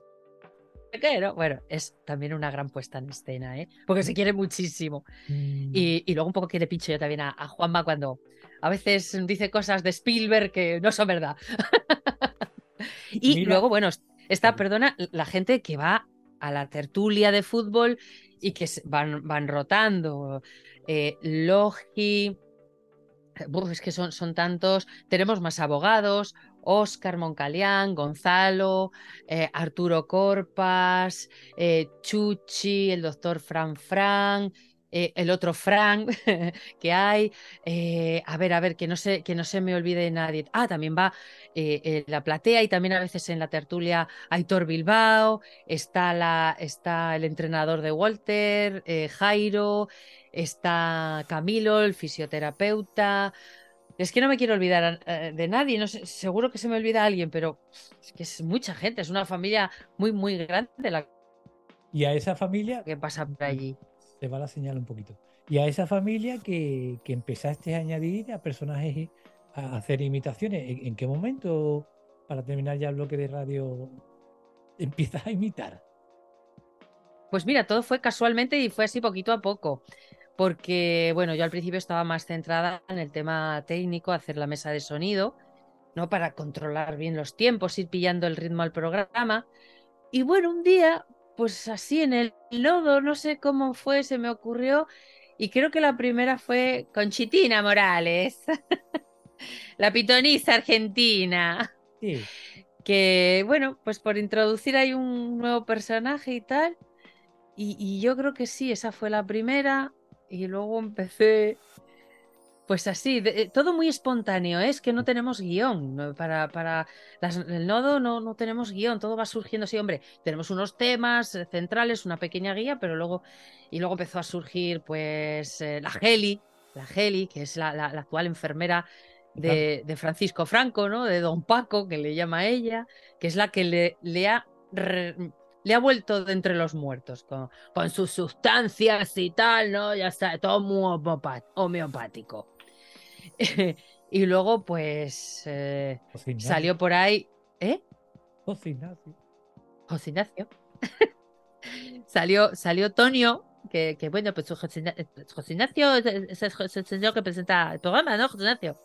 [SPEAKER 2] ¿Qué, no? Bueno, es también una gran puesta en escena, ¿eh? Porque se quiere muchísimo. Mm. Y, luego un poco que le pincho yo también a, Juanma cuando a veces dice cosas de Spielberg que no son verdad. y luego, bueno, está, perdona, la gente que va a la tertulia de fútbol y que van, van rotando. Eh, Logi, es que son, son tantos. Tenemos más abogados. Óscar Moncalián, Gonzalo, eh, Arturo Corpas, eh, Chuchi, el doctor Fran Fran. Eh, el otro Frank que hay, eh, a ver, a ver, que no, se, que no se me olvide nadie. Ah, también va eh, la platea y también a veces en la tertulia Aitor Bilbao, está, la, está el entrenador de Walter, Jairo, está Camilo, el fisioterapeuta. Es que no me quiero olvidar de nadie, no sé, seguro que se me olvida alguien, pero es que es mucha gente, es una familia muy, muy grande la
[SPEAKER 1] y a esa familia
[SPEAKER 2] que pasa por allí
[SPEAKER 1] te va la señal un poquito. Y a esa familia que, que empezaste a añadir a personajes a hacer imitaciones, ¿en, qué momento, para terminar ya el bloque de radio, empiezas a imitar?
[SPEAKER 2] Pues mira, todo fue casualmente y fue así poquito a poco. Porque, bueno, yo al principio estaba más centrada en el tema técnico, hacer la mesa de sonido, ¿no? Para controlar bien los tiempos, ir pillando el ritmo al programa. Y bueno, un día, pues así en el lodo, no sé cómo fue, se me ocurrió. Y creo que la primera fue Conchitina Morales, la pitonisa argentina.
[SPEAKER 1] Sí.
[SPEAKER 2] Que bueno, pues por introducir hay un nuevo personaje y tal. Y, y yo creo que sí, esa fue la primera. Y luego empecé pues así, eh, todo muy espontáneo, ¿eh? es que no tenemos guion. Para, para el nodo no, no tenemos guion, todo va surgiendo así, hombre. Tenemos unos temas eh, centrales, una pequeña guía, pero luego. Y luego empezó a surgir, pues, la Geli, la Geli, que es la, actual enfermera de, de, Francisco Franco, ¿no? De Don Paco, que le llama a ella, que es la que le, le ha le ha vuelto de entre los muertos con, con, sus sustancias y tal, ¿no? Ya está, todo muy homeopático. y luego, pues, eh, salió por ahí. ¿Eh?
[SPEAKER 1] José Ignacio.
[SPEAKER 2] José Ignacio. salió, salió Tonio, que, que bueno, pues José, Ignacio es el señor que presenta el programa, ¿no? José Ignacio.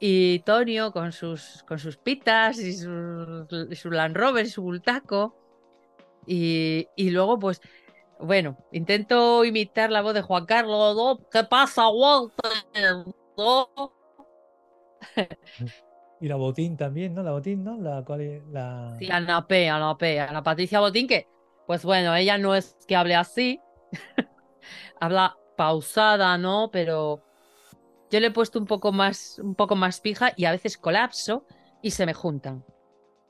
[SPEAKER 2] Y Tonio con sus, con sus pitas y su, su Land Rover y su bultaco. Y, y luego, pues, bueno, intento imitar la voz de Juan Carlos. ¿Qué pasa, Walter?
[SPEAKER 1] y la Botín también, ¿no? La Botín, ¿no? La cual es la.
[SPEAKER 2] Sí, Ana P, Ana P, Ana Patricia Botín, que, pues bueno, ella no es que hable así. Habla pausada, ¿no? Pero yo le he puesto un poco más, un poco más fija y a veces colapso y se me juntan.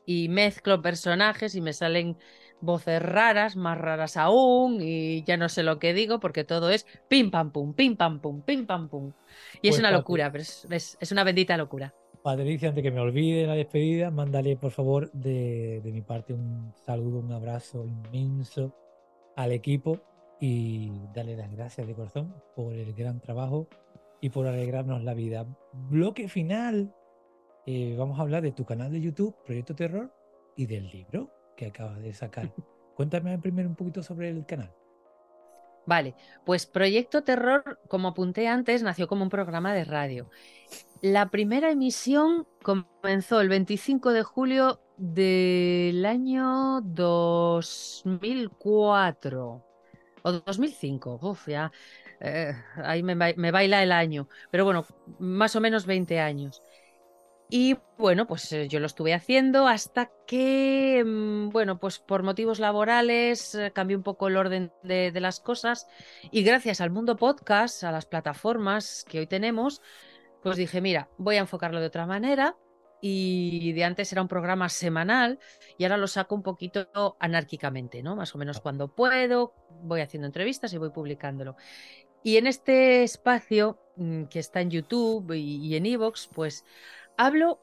[SPEAKER 2] Y mezclo personajes y me salen voces raras, más raras aún, y ya no sé lo que digo porque todo es pim pam pum, pim pam pum, pim pam pum. Y es pues una locura, pero es, es, una bendita locura.
[SPEAKER 1] Patricia, antes que me olvide la despedida, mándale por favor de, de mi parte un saludo, un abrazo inmenso al equipo y darle las gracias de corazón por el gran trabajo y por alegrarnos la vida. Bloque final, eh, vamos a hablar de tu canal de YouTube, Proyecto Terror, y del libro que acabas de sacar. Cuéntame primero un poquito sobre el canal.
[SPEAKER 2] Vale, pues Proyecto Terror, como apunté antes, nació como un programa de radio. La primera emisión comenzó el 25 de julio del año 2004 o 2005. Uf, ya eh, ahí me, me, baila el año. Pero bueno, más o menos 20 años. Y bueno, pues eh, yo lo estuve haciendo hasta que, mm, bueno, pues por motivos laborales eh, cambió un poco el orden de, las cosas y gracias al mundo podcast, a las plataformas que hoy tenemos, pues dije, mira, voy a enfocarlo de otra manera y de antes era un programa semanal y ahora lo saco un poquito anárquicamente, ¿no? Más o menos cuando puedo, voy haciendo entrevistas y voy publicándolo. Y en este espacio mm, que está en YouTube y, en Evox, pues hablo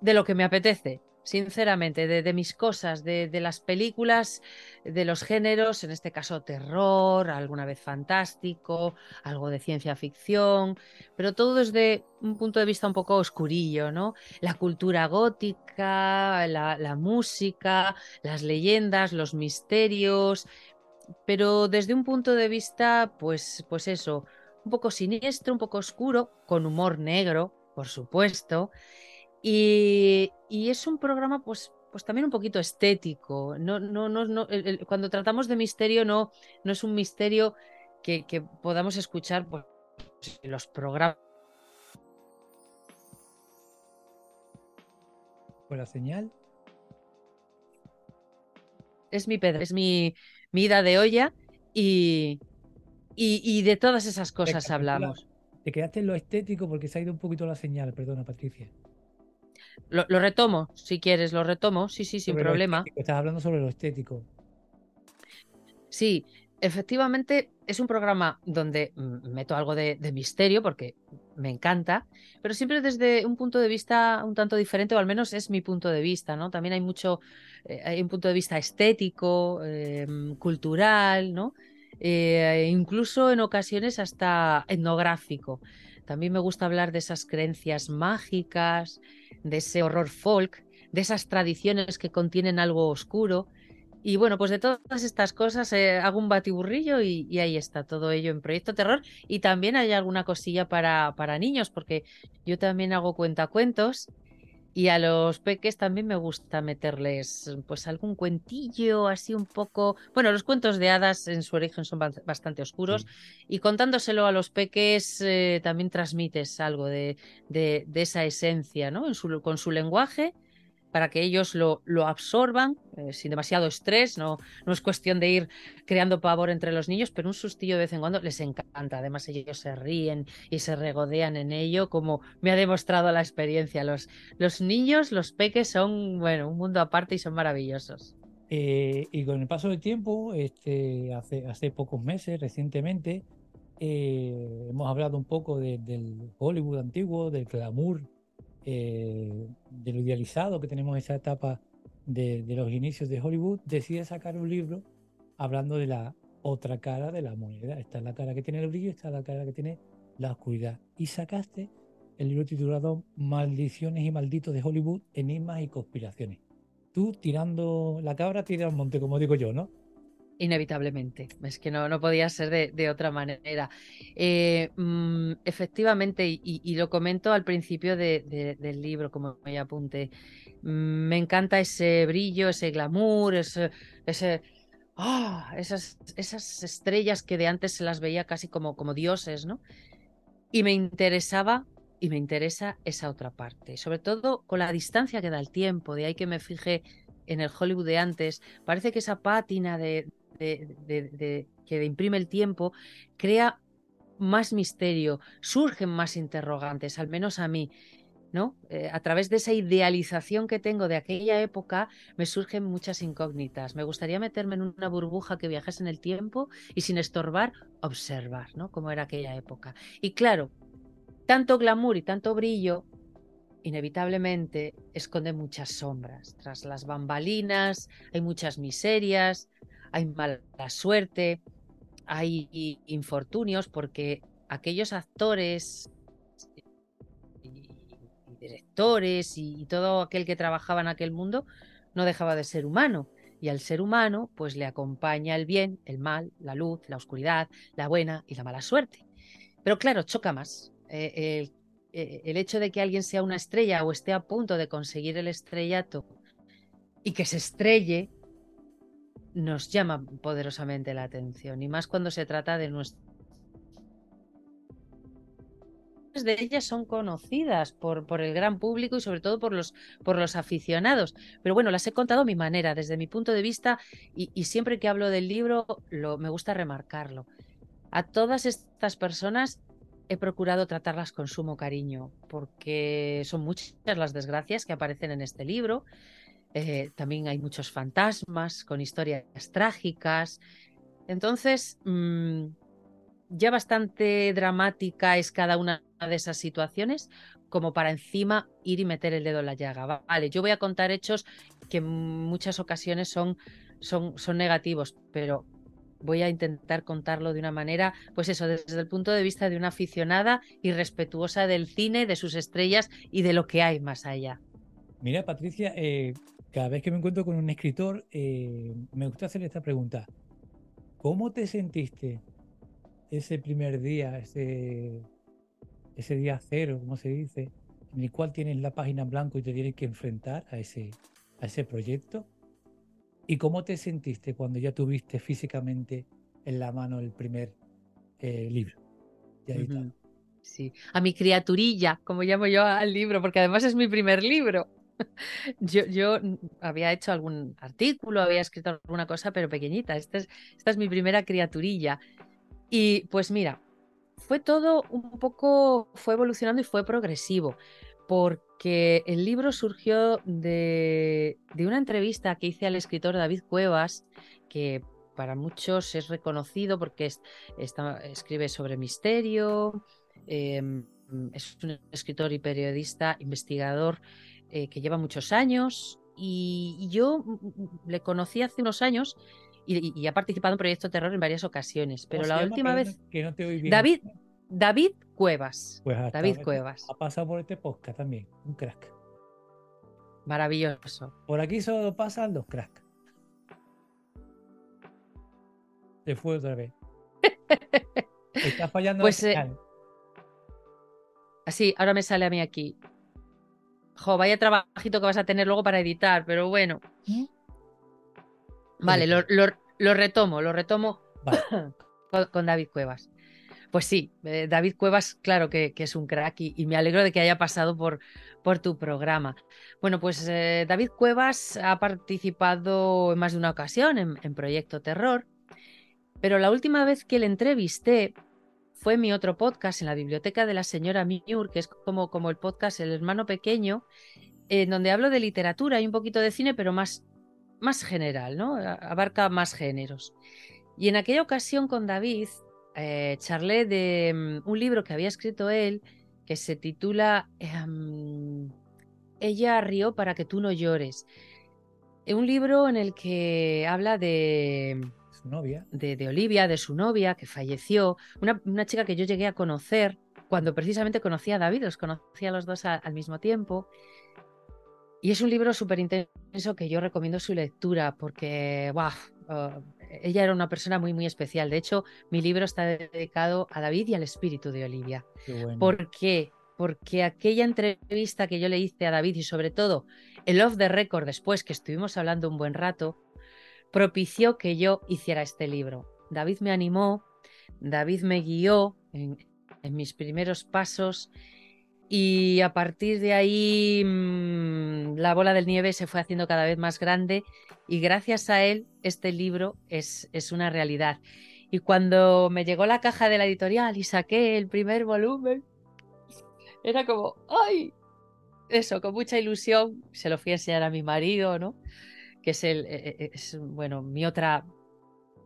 [SPEAKER 2] de lo que me apetece, sinceramente, de, mis cosas, de, las películas, de los géneros, en este caso terror, alguna vez fantástico, algo de ciencia ficción, pero todo desde un punto de vista un poco oscurillo, ¿no? La cultura gótica, la, música, las leyendas, los misterios, pero desde un punto de vista, pues, pues eso, un poco siniestro, un poco oscuro, con humor negro, por supuesto. Y, es un programa, pues, pues también un poquito estético. No, no, no, no cuando tratamos de misterio, no, no es un misterio que, podamos escuchar pues, los programas.
[SPEAKER 1] ¿Con la señal?
[SPEAKER 2] Es mi pedra, es mi, mi ida de olla y, y, de todas esas cosas hablamos.
[SPEAKER 1] Te quedaste en lo estético porque se ha ido un poquito la señal, perdona Patricia.
[SPEAKER 2] Lo, retomo, si quieres, lo retomo, sí, sí, sin problema.
[SPEAKER 1] Estás hablando sobre lo estético.
[SPEAKER 2] Sí, efectivamente es un programa donde meto algo de, misterio porque me encanta, pero siempre desde un punto de vista un tanto diferente, o al menos es mi punto de vista, ¿no? También hay mucho, eh, hay un punto de vista estético, em, cultural, ¿no? Eh, incluso en ocasiones hasta etnográfico. También me gusta hablar de esas creencias mágicas, de ese horror folk, de esas tradiciones que contienen algo oscuro. Y bueno, pues de todas estas cosas eh, hago un batiburrillo y, ahí está todo ello en Proyecto Terror. Y también hay alguna cosilla para, para niños, porque yo también hago cuentacuentos y a los peques también me gusta meterles pues algún cuentillo así un poco. Bueno, los cuentos de hadas en su origen son bastante oscuros y contándoselo a los peques eh, también transmites algo de, de, de, esa esencia, ¿no? En su, con su lenguaje para que ellos lo, lo absorban eh, sin demasiado estrés. No, no es cuestión de ir creando pavor entre los niños, pero un sustillo de vez en cuando les encanta. Además, ellos se ríen y se regodean en ello, como me ha demostrado la experiencia. Los, los niños, los peques, son bueno, un mundo aparte y son maravillosos.
[SPEAKER 1] Eh, y con el paso del tiempo, este, hace, hace pocos meses, recientemente, eh, hemos hablado un poco del Hollywood antiguo, del glamour eh, de lo idealizado que tenemos esa etapa de, los inicios de Hollywood, decide sacar un libro hablando de la otra cara de la moneda. Esta es la cara que tiene el brillo, esta es la cara que tiene la oscuridad. Y sacaste el libro titulado Maldiciones y malditos de Hollywood, enigmas y conspiraciones. Tú tirando la cabra, tira al monte, como digo yo, ¿no?
[SPEAKER 2] Inevitablemente, es que no, no podía ser de, otra manera. Eh, mm, efectivamente, y, lo comento al principio del libro, como me apunté, mm, me encanta ese brillo, ese glamour, ese, ese ¡ah! esas, esas estrellas que de antes se las veía casi como, como dioses, ¿no? Y me interesaba y me interesa esa otra parte, sobre todo con la distancia que da el tiempo, de ahí que me fijé en el Hollywood de antes, parece que esa pátina de, de, que imprime el tiempo crea más misterio, surgen más interrogantes, al menos a mí. ¿no? Eh, a través de esa idealización que tengo de aquella época, me surgen muchas incógnitas. Me gustaría meterme en una burbuja que viajase en el tiempo y sin estorbar, observar, ¿no? Cómo era aquella época. Y claro, tanto glamour y tanto brillo, inevitablemente, esconde muchas sombras. Tras las bambalinas hay muchas miserias, hay mala suerte, hay infortunios, porque aquellos actores y, directores y, todo aquel que trabajaba en aquel mundo no dejaba de ser humano. Y al ser humano, pues le acompaña el bien, el mal, la luz, la oscuridad, la buena y la mala suerte. Pero claro, choca más. Eh, eh, el hecho de que alguien sea una estrella o esté a punto de conseguir el estrellato y que se estrelle nos llama poderosamente la atención, y más cuando se trata de nuestro de ellas son conocidas por, por, el gran público y sobre todo por los, por los aficionados. Pero bueno, las he contado a mi manera, desde mi punto de vista, y, siempre que hablo del libro lo, me gusta remarcarlo. A todas estas personas he procurado tratarlas con sumo cariño, porque son muchas las desgracias que aparecen en este libro, eh, también hay muchos fantasmas con historias trágicas. Entonces, mm, ya bastante dramática es cada una de esas situaciones como para encima ir y meter el dedo en la llaga. Vale, yo voy a contar hechos que en muchas ocasiones son, son, son negativos, pero voy a intentar contarlo de una manera, pues eso, desde el punto de vista de una aficionada y respetuosa del cine, de sus estrellas y de lo que hay más allá.
[SPEAKER 1] Mira, Patricia, eh, cada vez que me encuentro con un escritor, eh, me gusta hacer esta pregunta. ¿Cómo te sentiste ese primer día, ese, ese día cero, como se dice, en el cual tienes la página en blanco y te tienes que enfrentar a ese, a ese proyecto? ¿Y cómo te sentiste cuando ya tuviste físicamente en la mano el primer eh, libro?
[SPEAKER 2] Sí, a mi criaturilla, como llamo yo al libro, porque además es mi primer libro. Yo, yo había hecho algún artículo, había escrito alguna cosa, pero pequeñita. Esta es, esta es mi primera criaturilla. Y pues mira, fue todo un poco, fue evolucionando y fue progresivo, porque el libro surgió de, una entrevista que hice al escritor David Cuevas, que para muchos es reconocido porque escribe sobre misterio, em, es un escritor y periodista, investigador eh, que lleva muchos años y, yo mm, mm, le conocí hace unos años y, ha participado en Proyecto Terror en varias ocasiones, pero la última vez...
[SPEAKER 1] Que no te oí bien.
[SPEAKER 2] David, David Cuevas.
[SPEAKER 1] Pues
[SPEAKER 2] David Cuevas.
[SPEAKER 1] Ha pasado por este podcast también, un crack.
[SPEAKER 2] Maravilloso.
[SPEAKER 1] Por aquí solo pasan los cracks. Se fue otra vez. Está fallando
[SPEAKER 2] pues, eh, Así, ahora me sale a mí aquí. Jo, vaya trabajito que vas a tener luego para editar, pero bueno. ¿Mm? Vale, lo, retomo, lo retomo con, David Cuevas. Pues sí, eh, David Cuevas, claro que, es un crack y, me alegro de que haya pasado por, por tu programa. Bueno, pues eh, David Cuevas ha participado en más de una ocasión en, Proyecto Terror, pero la última vez que le entrevisté fue mi otro podcast en la biblioteca de la señora Miur, que es como, el podcast El hermano pequeño, en donde hablo de literatura y un poquito de cine, pero más más general, ¿no? Abarca más géneros. Y en aquella ocasión con David eh, charlé de mm, un libro que había escrito él que se titula em, Ella rió para que tú no llores. Un libro en el que habla de
[SPEAKER 1] novia.
[SPEAKER 2] De, Olivia, de su novia, que falleció. Una, chica que yo llegué a conocer cuando precisamente conocía a David, los conocía a los dos al mismo tiempo. Y es un libro súper intenso que yo recomiendo su lectura porque, wow, oh, ella era una persona muy, muy especial. De hecho, mi libro está dedicado a David y al espíritu de Olivia. ¿Por qué? Porque aquella entrevista que yo le hice a David y sobre todo el off the record después que estuvimos hablando un buen rato, propició que yo hiciera este libro. David me animó, David me guió en, mis primeros pasos y a partir de ahí mm, la bola del nieve se fue haciendo cada vez más grande y gracias a él este libro es, es una realidad. Y cuando me llegó la caja de la editorial y saqué el primer volumen, era como, ¡ay! Eso, con mucha ilusión, se lo fui a enseñar a mi marido, ¿no? Es, el, e, e, es bueno, mi otra,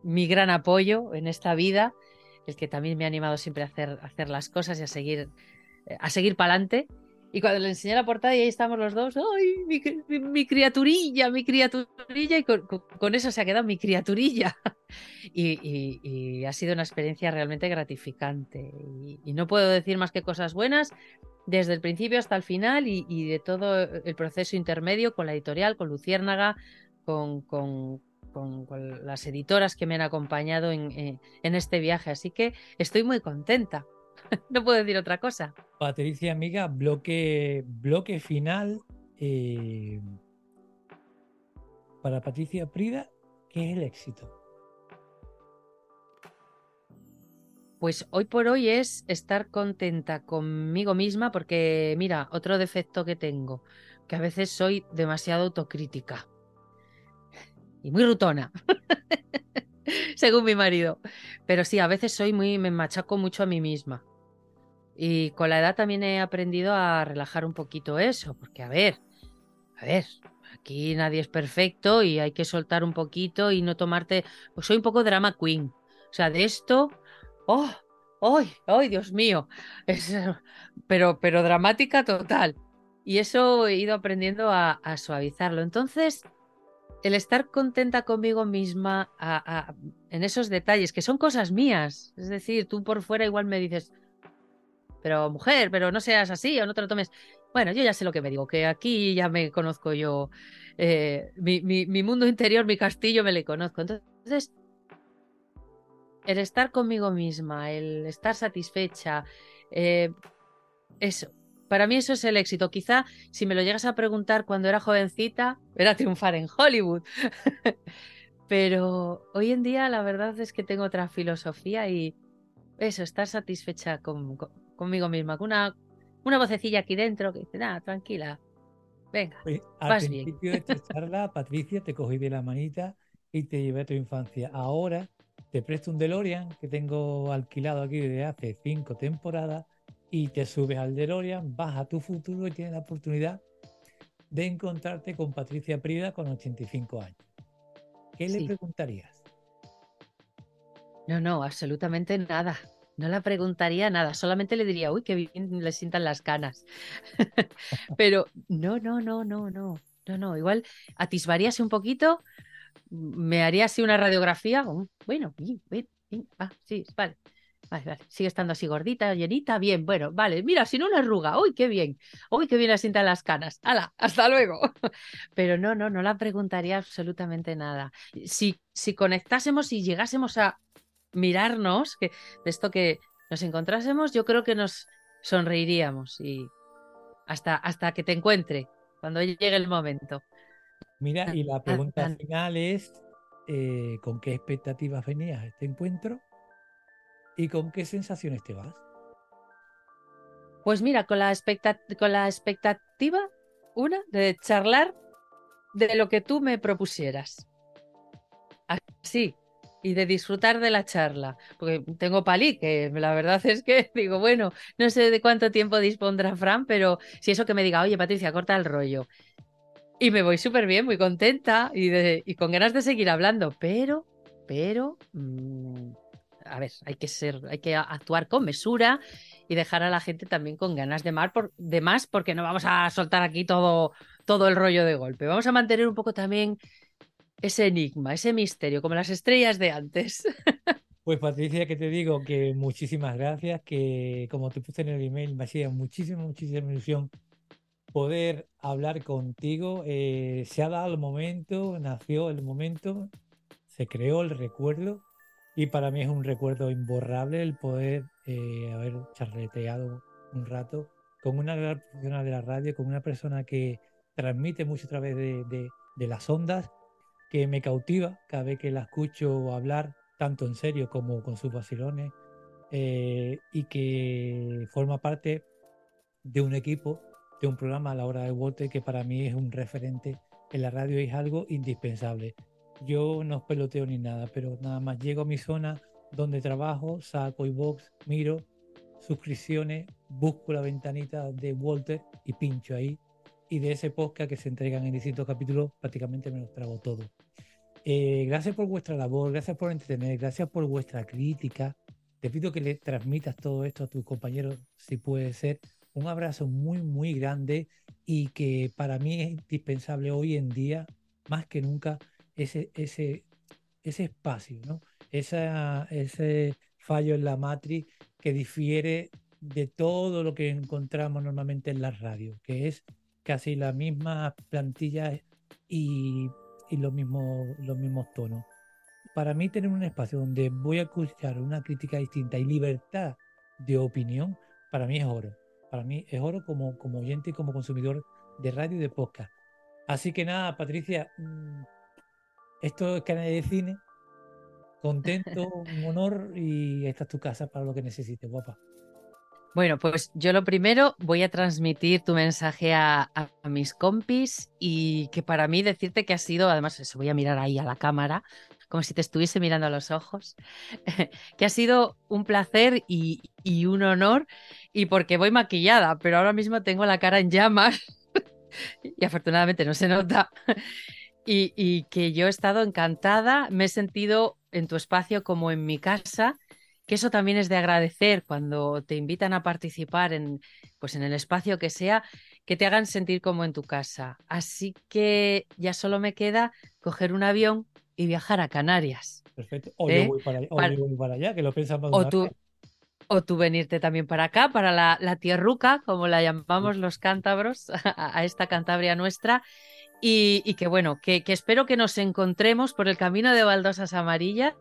[SPEAKER 2] mi gran apoyo en esta vida, el que también me ha animado siempre a hacer, a hacer las cosas y a seguir a seguir para adelante. Y cuando le enseñé la portada y ahí estamos los dos, ¡ay, mi, criaturilla, mi criaturilla! Y con, eso se ha quedado mi criaturilla. Y, ha sido una experiencia realmente gratificante. Y, no puedo decir más que cosas buenas desde el principio hasta el final y, de todo el proceso intermedio con la editorial, con Luciérnaga, con, con, las editoras que me han acompañado en este viaje. Así que estoy muy contenta. no puedo decir otra cosa.
[SPEAKER 1] Patricia, amiga, bloque, bloque final. Eh, para Patricia Prida, ¿qué es el éxito?
[SPEAKER 2] Pues hoy por hoy es estar contenta conmigo misma porque, mira, otro defecto que tengo, que a veces soy demasiado autocrítica y muy rutona, según mi marido. Pero sí, a veces soy muy, me machaco mucho a mí misma. Y con la edad también he aprendido a relajar un poquito eso, porque a ver, a ver, aquí nadie es perfecto y hay que soltar un poquito y no tomarte, pues soy un poco drama queen. O sea, de esto, oh, ¡ay! ¡ay, Dios mío! Pero, pero dramática total. Y eso he ido aprendiendo a, suavizarlo. Entonces, el estar contenta conmigo misma en esos detalles, que son cosas mías. Es decir, tú por fuera igual me dices, pero mujer, pero no seas así o no te lo tomes. Bueno, yo ya sé lo que me digo, que aquí ya me conozco yo, eh, mi, mundo interior, mi castillo, me le conozco. Entonces, el estar conmigo misma, el estar satisfecha, eh, eso, para mí eso es el éxito. Quizá si me lo llegas a preguntar cuando era jovencita, era triunfar en Hollywood. Pero hoy en día la verdad es que tengo otra filosofía y eso, estar satisfecha con, conmigo misma, con una, una vocecilla aquí dentro que dice, nada, tranquila, venga, pues,
[SPEAKER 1] al principio de esta charla, Patricia, te cogí de la manita y te llevé a tu infancia. Ahora te presto un DeLorean que tengo alquilado aquí desde hace cinco temporadas y te subes al DeLorean, vas a tu futuro y tienes la oportunidad de encontrarte con Patricia Prida con 85 años. ¿Qué le preguntarías?
[SPEAKER 2] No, no, absolutamente nada. No le preguntaría nada, solamente le diría, uy, qué bien le sientan las canas. Pero no, no, no, no, no, no, no. Igual atisbaríase un poquito, me haría así una radiografía. Bueno, bien, bien, ah, sí, vale. Vale, vale. Sigue estando así gordita, llenita, bien, bueno, vale. Mira, sin una arruga, uy, qué bien. Uy, qué bien le sientan las canas. ¡Hala! Hasta luego. Pero no, no, no la preguntaría absolutamente nada. Si, si conectásemos y llegásemos a mirarnos, que de esto que nos encontrásemos, yo creo que nos sonreiríamos y hasta, hasta que te encuentre, cuando llegue el momento.
[SPEAKER 1] Mira, y la pregunta final es, eh, ¿con qué expectativas venías a este encuentro? ¿Y con qué sensaciones te vas?
[SPEAKER 2] Pues mira, con la, con la expectativa, una, de charlar de lo que tú me propusieras. Así, y de disfrutar de la charla. Porque tengo palí, que la verdad es que digo, bueno, no sé de cuánto tiempo dispondrá Fran, pero si eso que me diga, oye Patricia, corta el rollo. Y me voy súper bien, muy contenta y, de, y, con ganas de seguir hablando, pero, pero, mm, a ver, hay que ser, hay que actuar con mesura y dejar a la gente también con ganas de, más, porque no vamos a soltar aquí todo, todo el rollo de golpe. Vamos a mantener un poco también ese enigma, ese misterio, como las estrellas de antes.
[SPEAKER 1] Pues Patricia, que te digo que muchísimas gracias, que como te puse en el email, me hacía muchísima, muchísima ilusión poder hablar contigo. Eh, se ha dado el momento, nació el momento, se creó el recuerdo y para mí es un recuerdo imborrable el poder eh, haber charreteado un rato con una gran profesional de la radio, con una persona que transmite mucho a través de las ondas que me cautiva cada vez que la escucho hablar, tanto en serio como con sus vacilones, eh, y que forma parte de un equipo, de un programa a la hora de Walter que para mí es un referente en la radio y es algo indispensable. Yo no peloteo ni nada, pero nada más llego a mi zona donde trabajo, saco y box, miro suscripciones, busco la ventanita de Walter y pincho ahí y de ese podcast que se entregan en distintos capítulos, prácticamente me los trago todo. Eh, gracias por vuestra labor, gracias por entretener, gracias por vuestra crítica. Te pido que le transmitas todo esto a tus compañeros, si puede ser. Un abrazo muy, muy grande y que para mí es indispensable hoy en día, más que nunca, ese, ese, ese espacio, ¿no? Esa, ese fallo en la matriz que difiere de todo lo que encontramos normalmente en la radio, que es casi la misma plantilla y, los, mismos, los mismos tonos. Para mí tener un espacio donde voy a escuchar una crítica distinta y libertad de opinión, para mí es oro. Para mí es oro como, como oyente y como consumidor de radio y de podcast. Así que nada, Patricia, mm, esto es canal de cine. Contento, un honor y esta es tu casa para lo que necesites, guapa.
[SPEAKER 2] Bueno, pues yo lo primero voy a transmitir tu mensaje a, mis compis y que para mí decirte que ha sido, además se voy a mirar ahí a la cámara, como si te estuviese mirando a los ojos, que ha sido un placer y, un honor y porque voy maquillada, pero ahora mismo tengo la cara en llamas y afortunadamente no se nota. Y, y que yo he estado encantada, me he sentido en tu espacio como en mi casa que eso también es de agradecer cuando te invitan a participar en, pues en el espacio que sea, que te hagan sentir como en tu casa. Así que ya solo me queda coger un avión y viajar a Canarias.
[SPEAKER 1] Perfecto. O, yo, ¿Eh? voy para, allá, que lo pensamos.
[SPEAKER 2] O tú, o tú venirte también para acá, para la, la tierruca, como la llamamos los cántabros, a esta Cantabria nuestra, y, que bueno, que, espero que nos encontremos por el camino de baldosas amarillas.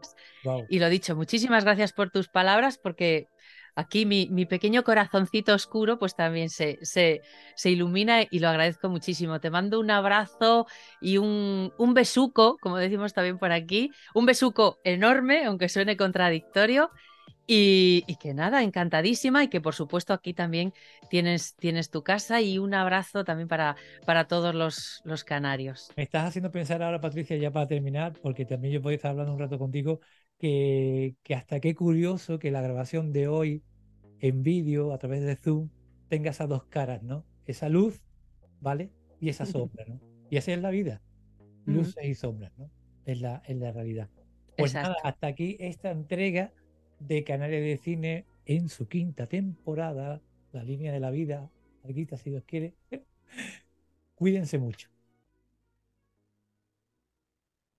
[SPEAKER 2] Y lo dicho, muchísimas gracias por tus palabras, porque aquí mi, pequeño corazoncito oscuro pues también se, se, se, ilumina y lo agradezco muchísimo. Te mando un abrazo y un, un besuco, como decimos también por aquí, un besuco enorme, aunque suene contradictorio. Y, que nada, encantadísima y que por supuesto aquí también tienes, tienes tu casa y un abrazo también para, para todos los, los, canarios.
[SPEAKER 1] Me estás haciendo pensar ahora, Patricia, ya para terminar, porque también yo puedo estar hablando un rato contigo, que, que hasta qué curioso que la grabación de hoy en vídeo a través de Zoom tenga esas dos caras, ¿no? Esa luz, ¿vale? Y esa sombra, ¿no? Y esa es la vida, luces y sombras, ¿no? Es la, es la realidad. Pues nada, hasta aquí esta entrega de Canales de Cine en su quinta temporada, La línea de la vida, Alguita si Dios quiere. Cuídense mucho.